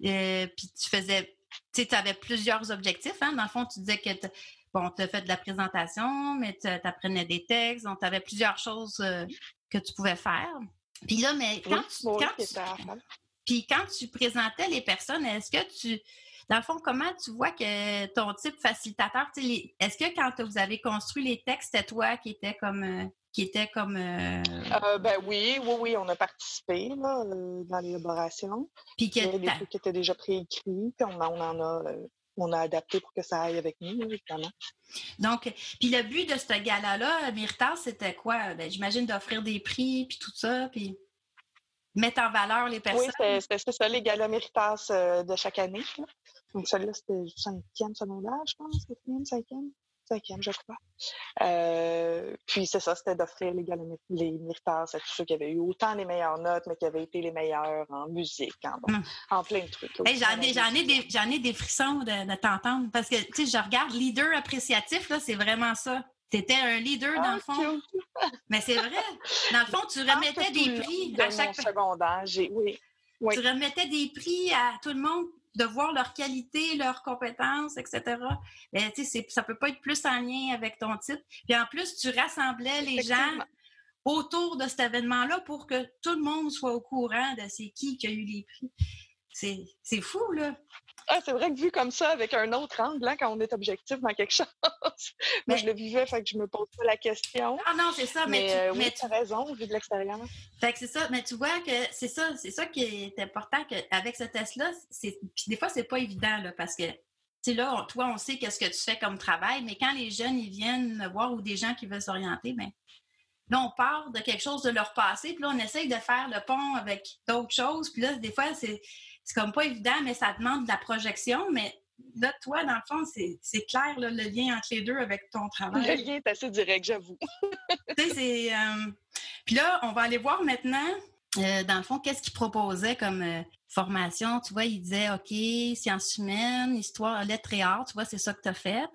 Euh, puis tu faisais, tu sais, tu avais plusieurs objectifs. Hein? Dans le fond, tu disais que, t- bon, tu as fait de la présentation, mais tu apprenais des textes, donc tu avais plusieurs choses euh, que tu pouvais faire. Puis là, mais quand, Oui, tu, quand puis quand présentais les personnes, est-ce que tu, dans le fond, comment tu vois que ton type facilitateur, est-ce que quand vous avez construit les textes, c'était toi qui était comme, euh, qui était comme, euh, Euh, ben oui, oui, oui, on a participé là, euh, dans l'élaboration. puis Il y avait des trucs qui étaient déjà préécrits, puis on, en- on en a, on a adapté pour que ça aille avec nous, évidemment. Donc, puis le but de ce gala-là, Méritas, c'était quoi? Ben, J'imagine d'offrir des prix, puis tout ça, puis mettre en valeur les Oui, personnes. c'était c'était- c'était ça, les galas Méritas euh, de chaque année. là. Donc, celui-là, c'était le cinquième secondaire, je pense, quatrième, cinquième, cinquième, je crois. Euh, puis c'est ça, c'était d'offrir les les Méritas à tous ceux qui avaient eu autant les meilleures notes, mais qui avaient été les meilleurs en musique, en, bon, Hum. en plein de trucs. Hey, j'en ai, j'en ai des, j'en ai des frissons de, de t'entendre parce que, tu sais, je regarde leader appréciatif, là, c'est vraiment ça. Tu étais un leader, dans Ah, le fond. cute. Mais c'est vrai. Dans le fond, tu remettais des prix à chaque secondaire, j'ai, oui, oui. Tu remettais des prix à tout le monde de voir leur qualité, leurs compétences, etc. Mais tu sais, ça peut pas être plus en lien avec ton titre. Puis en plus, tu rassemblais les gens autour de cet événement-là pour que tout le monde soit au courant de c'est qui qui a eu les prix. C'est c'est fou, là. Ah, c'est vrai que vu comme ça, avec un autre angle, hein, quand on est objectif dans quelque chose, moi, Mais- je le vivais, fait que je me pose pas la question. Ah non, c'est ça, mais, Mais, tu, euh, mais oui, tu- tu as raison, vu de l'extérieur. Fait que c'est ça, mais tu vois que c'est ça, c'est ça qui est important que, avec ce test-là. c'est- Puis des fois, c'est pas évident là, parce que tu sais, là, on- toi, on sait qu'est-ce que tu fais comme travail, mais quand les jeunes ils viennent me voir ou des gens qui veulent s'orienter, ben là, on part de quelque chose de leur passé, puis là, on essaye de faire le pont avec d'autres choses. Puis là, des fois, c'est c'est comme pas évident, mais ça demande de la projection. Mais là, toi, dans le fond, c'est clair là, le lien entre les deux avec ton Le travail. lien est assez direct, j'avoue. Tu sais, c'est. euh, Puis là, on va aller voir maintenant, euh, dans le fond, qu'est-ce qu'il proposait comme euh, formation. Tu vois, il disait, OK, sciences humaines, histoire, lettres et arts, tu vois, c'est ça que tu as fait.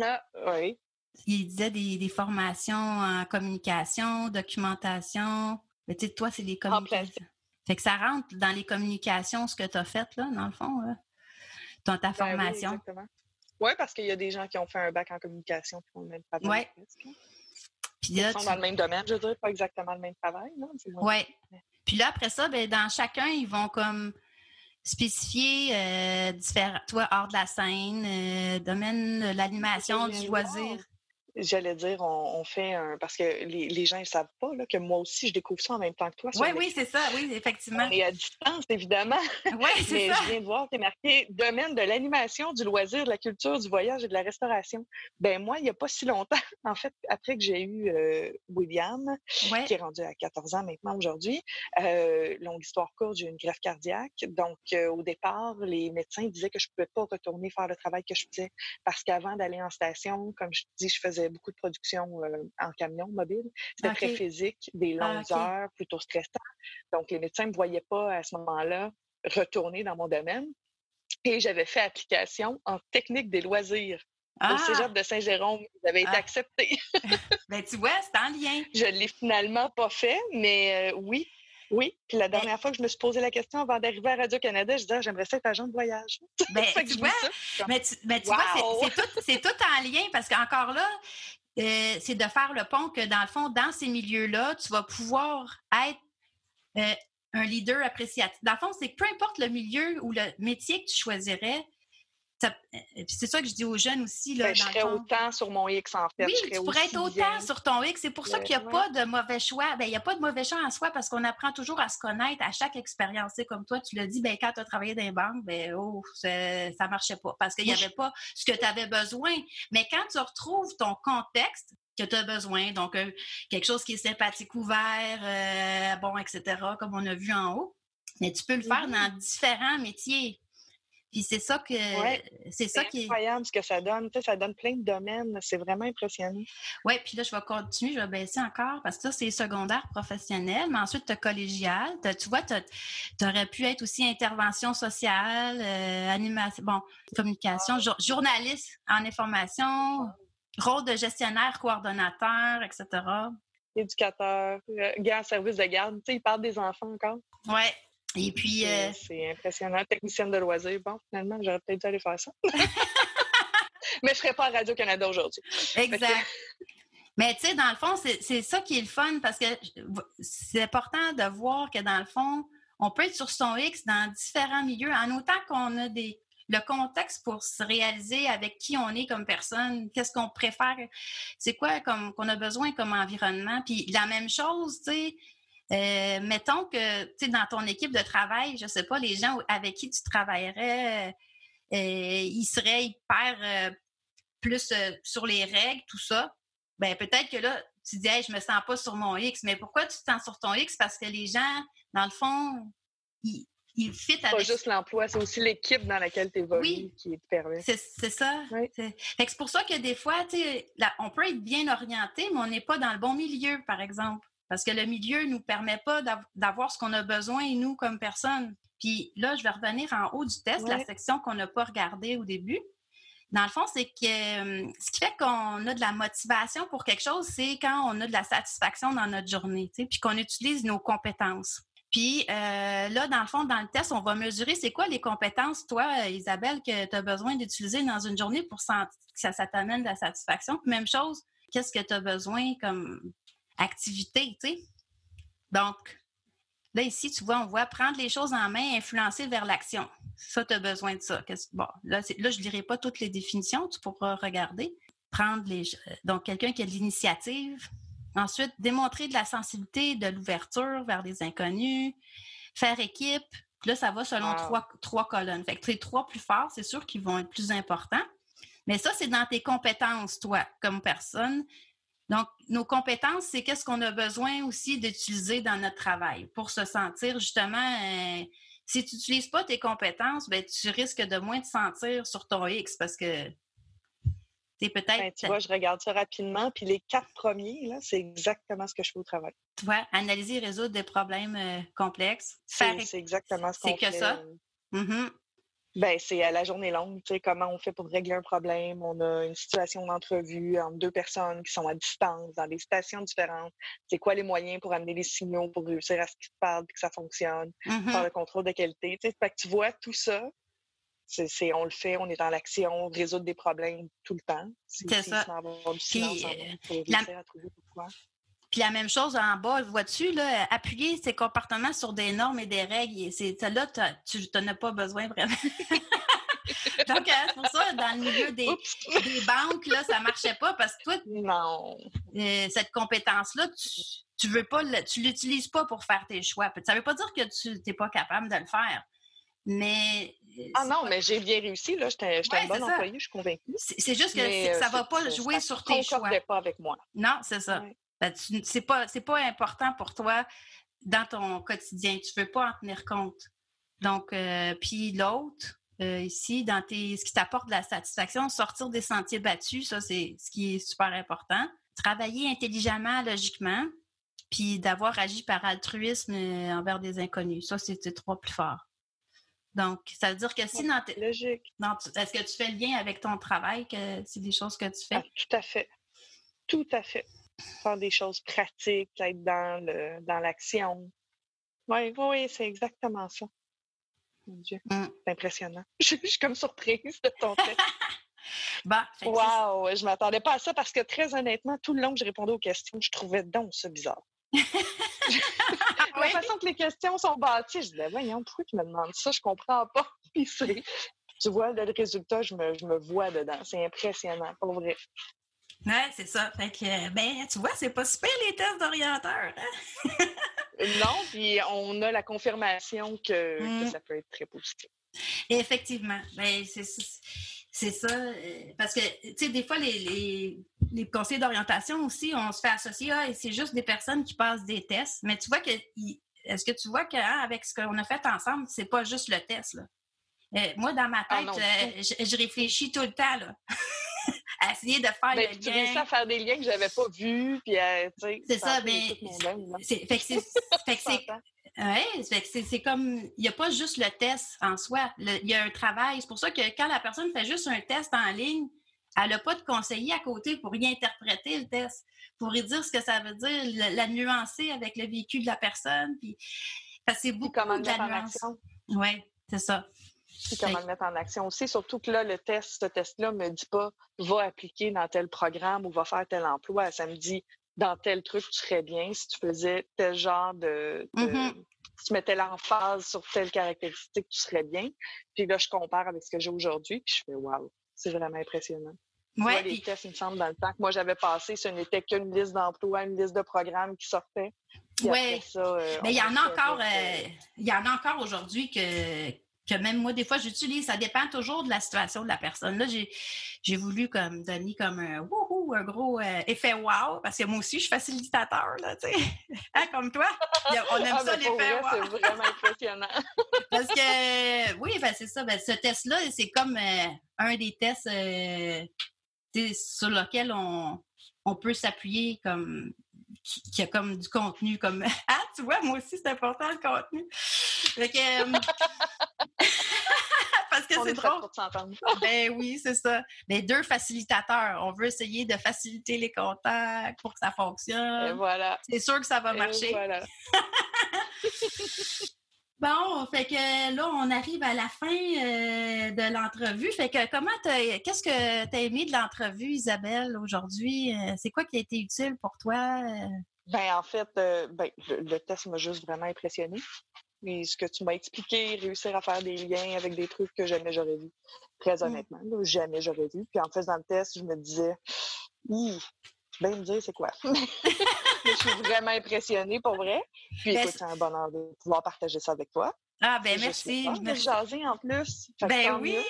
Ah, oui. Il disait des, des formations en communication, documentation. Mais tu sais, toi, c'est les communications. Fait que ça rentre dans les communications, ce que tu as fait, là, dans le fond, là. Ton, ta Ben oui, formation. exactement. Oui, parce qu'il y a des gens qui ont fait un bac en communication qui font le même travail. Puis Ils sont tu- dans le même domaine, je veux dire, pas exactement le même travail. Oui. Puis là, après ça, ben, dans chacun, ils vont comme spécifier euh, différents, toi, art de la scène, euh, domaine de l'animation, Je du loisir. J'allais dire, on, on fait un. Parce que les, les gens ne savent pas là, que moi aussi, je découvre ça en même temps que toi. Oui, oui, c'est ça, oui, effectivement. Est à distance, évidemment. Oui, c'est Mais ça. je viens de voir, c'est marqué domaine de l'animation, du loisir, de la culture, du voyage et de la restauration. Ben moi, il n'y a pas si longtemps, en fait, après que j'ai eu euh, William, Ouais. qui est rendu à 14 ans maintenant aujourd'hui, euh, longue histoire courte, j'ai eu une greffe cardiaque. Donc, euh, au départ, les médecins disaient que je ne pouvais pas retourner faire le travail que je faisais parce qu'avant d'aller en station, comme je te dis, je faisais beaucoup de production en camion mobile. C'était très physique, des Ah, longues heures, plutôt stressant. Donc, les médecins ne me voyaient pas à ce moment-là retourner dans mon domaine. Et j'avais fait application en technique des loisirs au Ah, cégep de Saint-Jérôme. J'avais été Ah. acceptée. ben tu vois, c'est en lien. Je l'ai finalement pas fait, mais euh, oui, oui. Puis la dernière fois que je me suis posé la question avant d'arriver à Radio-Canada, je disais, Ah, j'aimerais ça être agent de voyage. Ben, tu vois, ça, mais tu, mais tu vois, tout, c'est tout en lien parce qu'encore là, euh, c'est de faire le pont que dans le fond, dans ces milieux-là, tu vas pouvoir être euh, un leader appréciatif. Dans le fond, c'est que peu importe le milieu ou le métier que tu choisirais, c'est ça que je dis aux jeunes aussi. Là, ben, je serais autant sur mon X, en fait. Oui, tu pourrais être autant sur ton X. C'est pour ça qu'il n'y a pas de mauvais choix. Ben, il n'y a pas de mauvais choix en soi parce qu'on apprend toujours à se connaître à chaque expérience. comme toi, tu l'as dit, ben, quand tu as travaillé dans les banques, ben, oh, ça ne marchait pas parce qu'il n'y avait pas ce que tu avais besoin. Mais quand tu retrouves ton contexte, que tu as besoin. Donc, euh, quelque chose qui est sympathique, ouvert, euh, bon, etc., comme on a vu en haut. Mais tu peux le faire dans mm-hmm. différents métiers. Puis c'est ça que c'est ça qui est incroyable ce que ça donne. Tu sais, ça donne plein de domaines. C'est vraiment impressionnant. Oui, puis là, je vais continuer, je vais baisser encore parce que ça, c'est secondaire professionnel, mais ensuite, tu as collégial. tu vois, tu aurais pu être aussi intervention sociale, euh, animation, bon, communication, journaliste en information, rôle de gestionnaire, coordonnateur, etc. Éducateur, euh, gars service de garde. Tu sais, il parle des enfants encore. Oui, et puis. Euh, c'est impressionnant. Technicienne de loisirs. Bon, finalement, j'aurais peut-être dû aller faire ça. Mais je ne serais pas à Radio-Canada aujourd'hui. Exact. Mais tu sais, dans le fond, c'est ça qui est le fun parce que c'est important de voir que dans le fond, on peut être sur son X dans différents milieux, en autant qu'on a des, le contexte pour se réaliser avec qui on est comme personne, qu'est-ce qu'on préfère, c'est quoi comme qu'on a besoin comme environnement. Puis la même chose, tu sais, euh, mettons que, tu sais, dans ton équipe de travail, je ne sais pas, les gens avec qui tu travaillerais, euh, ils seraient hyper euh, plus sur les règles, tout ça. Ben peut-être que là, tu dis, hey, je me sens pas sur mon X. Mais pourquoi tu te sens sur ton X? Parce que les gens, dans le fond, ils, ils fit avec. Pas juste l'emploi, c'est aussi l'équipe dans laquelle tu évolues oui, qui te permet. C'est ça. C'est pour ça que des fois, on peut être bien orienté, mais on n'est pas dans le bon milieu, par exemple. Parce que le milieu ne nous permet pas d'avoir ce qu'on a besoin, nous, comme personne. Puis là, je vais revenir en haut du test, la section qu'on n'a pas regardée au début. Dans le fond, c'est que euh, ce qui fait qu'on a de la motivation pour quelque chose, c'est quand on a de la satisfaction dans notre journée, puis qu'on utilise nos compétences. Puis euh, là, dans le fond, dans le test, on va mesurer c'est quoi les compétences, toi, Isabelle, que tu as besoin d'utiliser dans une journée pour que ça, ça t'amène de la satisfaction. même chose, qu'est-ce que tu as besoin comme activité, tu sais. Donc, là, ici, tu vois, on voit prendre les choses en main, influencer vers l'action. Ça, tu as besoin de ça. Bon, là, là je ne lirai pas toutes les définitions, tu pourras regarder. Prendre les. Donc, quelqu'un qui a de l'initiative. Ensuite, démontrer de la sensibilité, de l'ouverture vers les inconnus. Faire équipe. là, ça va selon trois, trois colonnes. Fait que les trois plus forts, c'est sûr qu'ils vont être plus importants. Mais ça, c'est dans tes compétences, toi, comme personne. Donc, nos compétences, c'est qu'est-ce qu'on a besoin aussi d'utiliser dans notre travail pour se sentir justement. Euh, si tu n'utilises pas tes compétences, ben, tu risques de moins te sentir sur ton X parce que tu es peut-être. Ben, tu vois, je regarde ça rapidement, puis les quatre premiers, là, c'est exactement ce que je fais au travail. Tu vois, analyser et résoudre des problèmes euh, complexes. C'est exactement ce qu'on fait. C'est que ça. Mm-hmm. Ben, c'est à la journée longue, tu sais, comment on fait pour régler un problème. On a une situation d'entrevue entre deux personnes qui sont à distance, dans des stations différentes. C'est quoi les moyens pour amener les signaux, pour réussir à ce qu'ils parlent et que ça fonctionne, faire mm-hmm. le contrôle de qualité. Tu sais, fait que tu vois tout ça, c'est, on le fait, on est dans l'action, résoudre des problèmes tout le temps. C'est ça. Puis, la... Puis la même chose en bas, vois-tu, là, appuyer ses comportements sur des normes et des règles. C'est là, tu n'en as pas besoin vraiment. Donc, hein, c'est pour ça, dans le milieu des, banques, là, ça ne marchait pas parce que toi, non. Euh, cette compétence-là, tu, tu veux pas, tu l'utilises pas pour faire tes choix. Ça ne veut pas dire que tu n'es pas capable de le faire. Mais. Euh, ah non, mais j'ai bien réussi, là. J'étais ouais, une bonne employée, je suis convaincue. C'est juste que ça ne va pas jouer sur tes choix. Ça ne pas avec moi. Non, c'est ça. C'est pas, pas important pour toi dans ton quotidien. Tu ne veux pas en tenir compte. Donc, euh, puis l'autre, euh, ici, dans tes, ce qui t'apporte de la satisfaction, sortir des sentiers battus, ça, c'est ce qui est super important. Travailler intelligemment, logiquement, puis d'avoir agi par altruisme euh, envers des inconnus. Ça, c'est trois plus forts. Donc, ça veut dire que si dans tes... Logique. Est-ce que tu fais le lien avec ton travail, que c'est des choses que tu fais? Ah, tout à fait. Tout à fait faire des choses pratiques, être dans le dans l'action. Oui, oui, c'est exactement ça. Mon Dieu, mmh. c'est impressionnant. Je, suis comme surprise de ton texte. bah, wow, je m'attendais pas à ça parce que très honnêtement, tout le long que je répondais aux questions, je trouvais donc ça bizarre. La façon que les questions sont bâties, je disais, voyons, pourquoi tu me demandes ça? Je comprends pas. Puis tu vois le résultat, je me, je me vois dedans. C'est impressionnant, pour vrai. Ouais, c'est ça. Fait que, ben, tu vois, c'est pas super les tests d'orienteur. Hein? non, puis on a la confirmation que, que, Mm. ça peut être très positif. Effectivement. Ben, c'est ça. euh, Parce que, tu sais, des fois, les, les, les conseillers d'orientation aussi, on se fait associer, ah, et c'est juste des personnes qui passent des tests. Mais tu vois que, est-ce que tu vois qu'avec ce qu'on a fait ensemble, c'est pas juste le test, là? Euh, moi, dans ma Ah tête, non, euh, je, je réfléchis tout le temps, là. à essayer de faire Ben, le tu à faire des liens que j'avais pas vus, puis euh, C'est ça, mais c'est- fait que c'est fait que c'est- que c'est comme, il n'y a pas juste le test en soi, il y a un travail. C'est pour ça que quand la personne fait juste un test en ligne, elle n'a pas de conseiller à côté pour y interpréter le test, pour y dire ce que ça veut dire, la, la nuancer avec le vécu de la personne. Puis, c'est beaucoup de la nuance. Oui, c'est ça. Puis comment le mettre en action aussi. Surtout que là, le test, ce test-là me dit pas va appliquer dans tel programme ou va faire tel emploi. Ça me dit dans tel truc, tu serais bien si tu faisais tel genre de. de- Mhm. Si tu mettais l'emphase sur telle caractéristique, tu serais bien. Puis là, je compare avec ce que j'ai aujourd'hui, puis je fais waouh, c'est vraiment impressionnant. Vois, Ouais, les tests, il me semble, dans le temps que moi j'avais passé, ce n'était qu'une liste d'emplois, une liste de programmes qui après ça, euh, Mais il y en a encore, euh, il y en a encore aujourd'hui que, que même moi, des fois, j'utilise. Ça dépend toujours de la situation de la personne. Là, j'ai, voulu comme donner comme un wouhou, un gros euh, effet wow, parce que moi aussi, je suis facilitateur, là, tu sais. Hein, comme toi? On aime Ah, ça, l'effet wow. C'est vraiment impressionnant. Parce que, oui, ben, c'est ça. Ben, ce test-là, c'est comme euh, un des tests euh, sur lequel on, on peut s'appuyer comme qui, qui a comme du contenu comme ah tu vois moi aussi c'est important le contenu Fait que, euh, parce que c'est drôle pour ben oui c'est ça ben deux facilitateurs on veut essayer de faciliter les contacts pour que ça Et fonctionne voilà. c'est sûr que ça va Et marcher voilà. Bon, fait que là, on arrive à la fin euh, de l'entrevue. Fait que comment qu'est-ce que tu as aimé de l'entrevue, Isabelle, aujourd'hui? Euh, c'est quoi qui a été utile pour toi? Euh, Ben, en fait, euh, ben, le, le test m'a juste vraiment impressionné. Mais ce que tu m'as expliqué, réussir à faire des liens avec des trucs que jamais j'aurais vu. Très Mm. honnêtement, là, jamais j'aurais vu. Puis en faisant le test, je me disais, Hi, ben me dire c'est quoi? Mais je suis vraiment impressionnée pour vrai. Puis Ben, écoute, c'est un bonheur de pouvoir partager ça avec toi. Ah, ben Je merci. merci. jaser en plus. Ben oui, mieux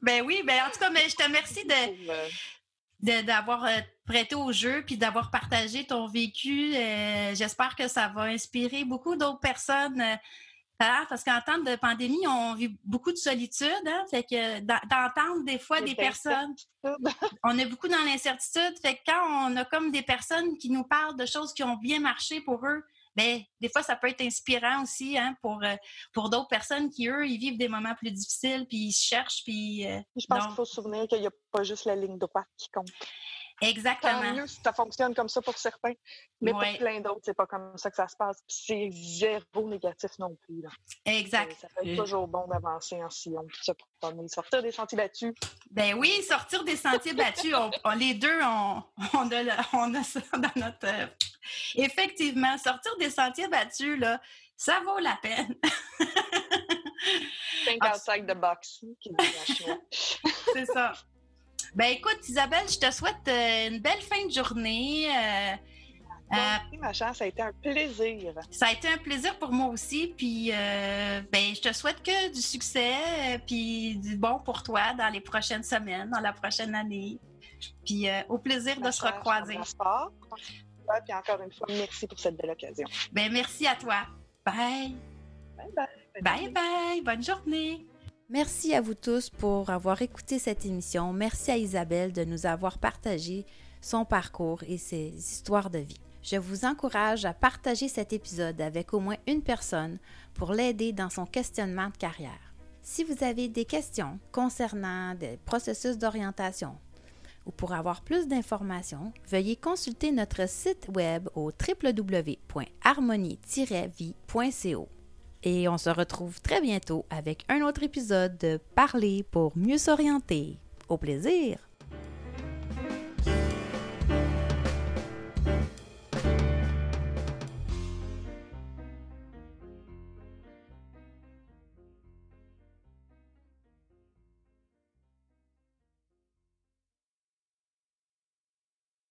ben oui. Ben en tout cas, mais je te remercie de, euh, de- d'avoir euh, prêté au jeu puis d'avoir partagé ton vécu. Euh, J'espère que ça va inspirer beaucoup d'autres personnes. euh, hein, parce qu'en temps de pandémie, on vit beaucoup de solitude. Hein, fait que d'en- d'entendre des fois des personnes on est beaucoup dans l'incertitude. Fait que quand on a comme des personnes qui nous parlent de choses qui ont bien marché pour eux, ben des fois, ça peut être inspirant aussi hein, pour, euh, pour d'autres personnes qui, eux, ils vivent des moments plus difficiles, puis ils se cherchent, puis... euh, Je pense Donc- qu'il faut se souvenir qu'il n'y a pas juste la ligne droite qui compte. Tant exactement. mieux si ça fonctionne comme ça pour certains, mais Ouais. pour plein d'autres, c'est pas comme ça que ça se passe. Puis c'est zéro négatif non plus. là. Exact. Ça Euh, être toujours bon d'avancer en sillon, se promener, sortir des sentiers battus. Ben oui, sortir des sentiers battus, on, on- les deux, on, on, a on a ça dans notre... euh, Effectivement, sortir des sentiers battus, là, ça vaut la peine. Think outside the box. C'est ça. Ben écoute, Isabelle, je te souhaite euh, une belle fin de journée. Euh, euh, Merci, ma chère, ça a été un plaisir. ça a été un plaisir pour moi aussi. Puis, euh, ben, je te souhaite que du succès, euh, puis du bon pour toi dans les prochaines semaines, dans la prochaine année. Puis, euh, au plaisir de Ma se chère, recroiser. Ouais, Puis encore une fois, merci pour cette belle occasion. Ben, merci à toi. Bye. Bye bye. Bye bye. Bonne journée. Merci à vous tous pour avoir écouté cette émission. Merci à Isabelle de nous avoir partagé son parcours et ses histoires de vie. Je vous encourage à partager cet épisode avec au moins une personne pour l'aider dans son questionnement de carrière. Si vous avez des questions concernant des processus d'orientation ou pour avoir plus d'informations, veuillez consulter notre site web au www.harmonie-vie.co. Et on se retrouve très bientôt avec un autre épisode de Parler pour mieux s'orienter. Au plaisir!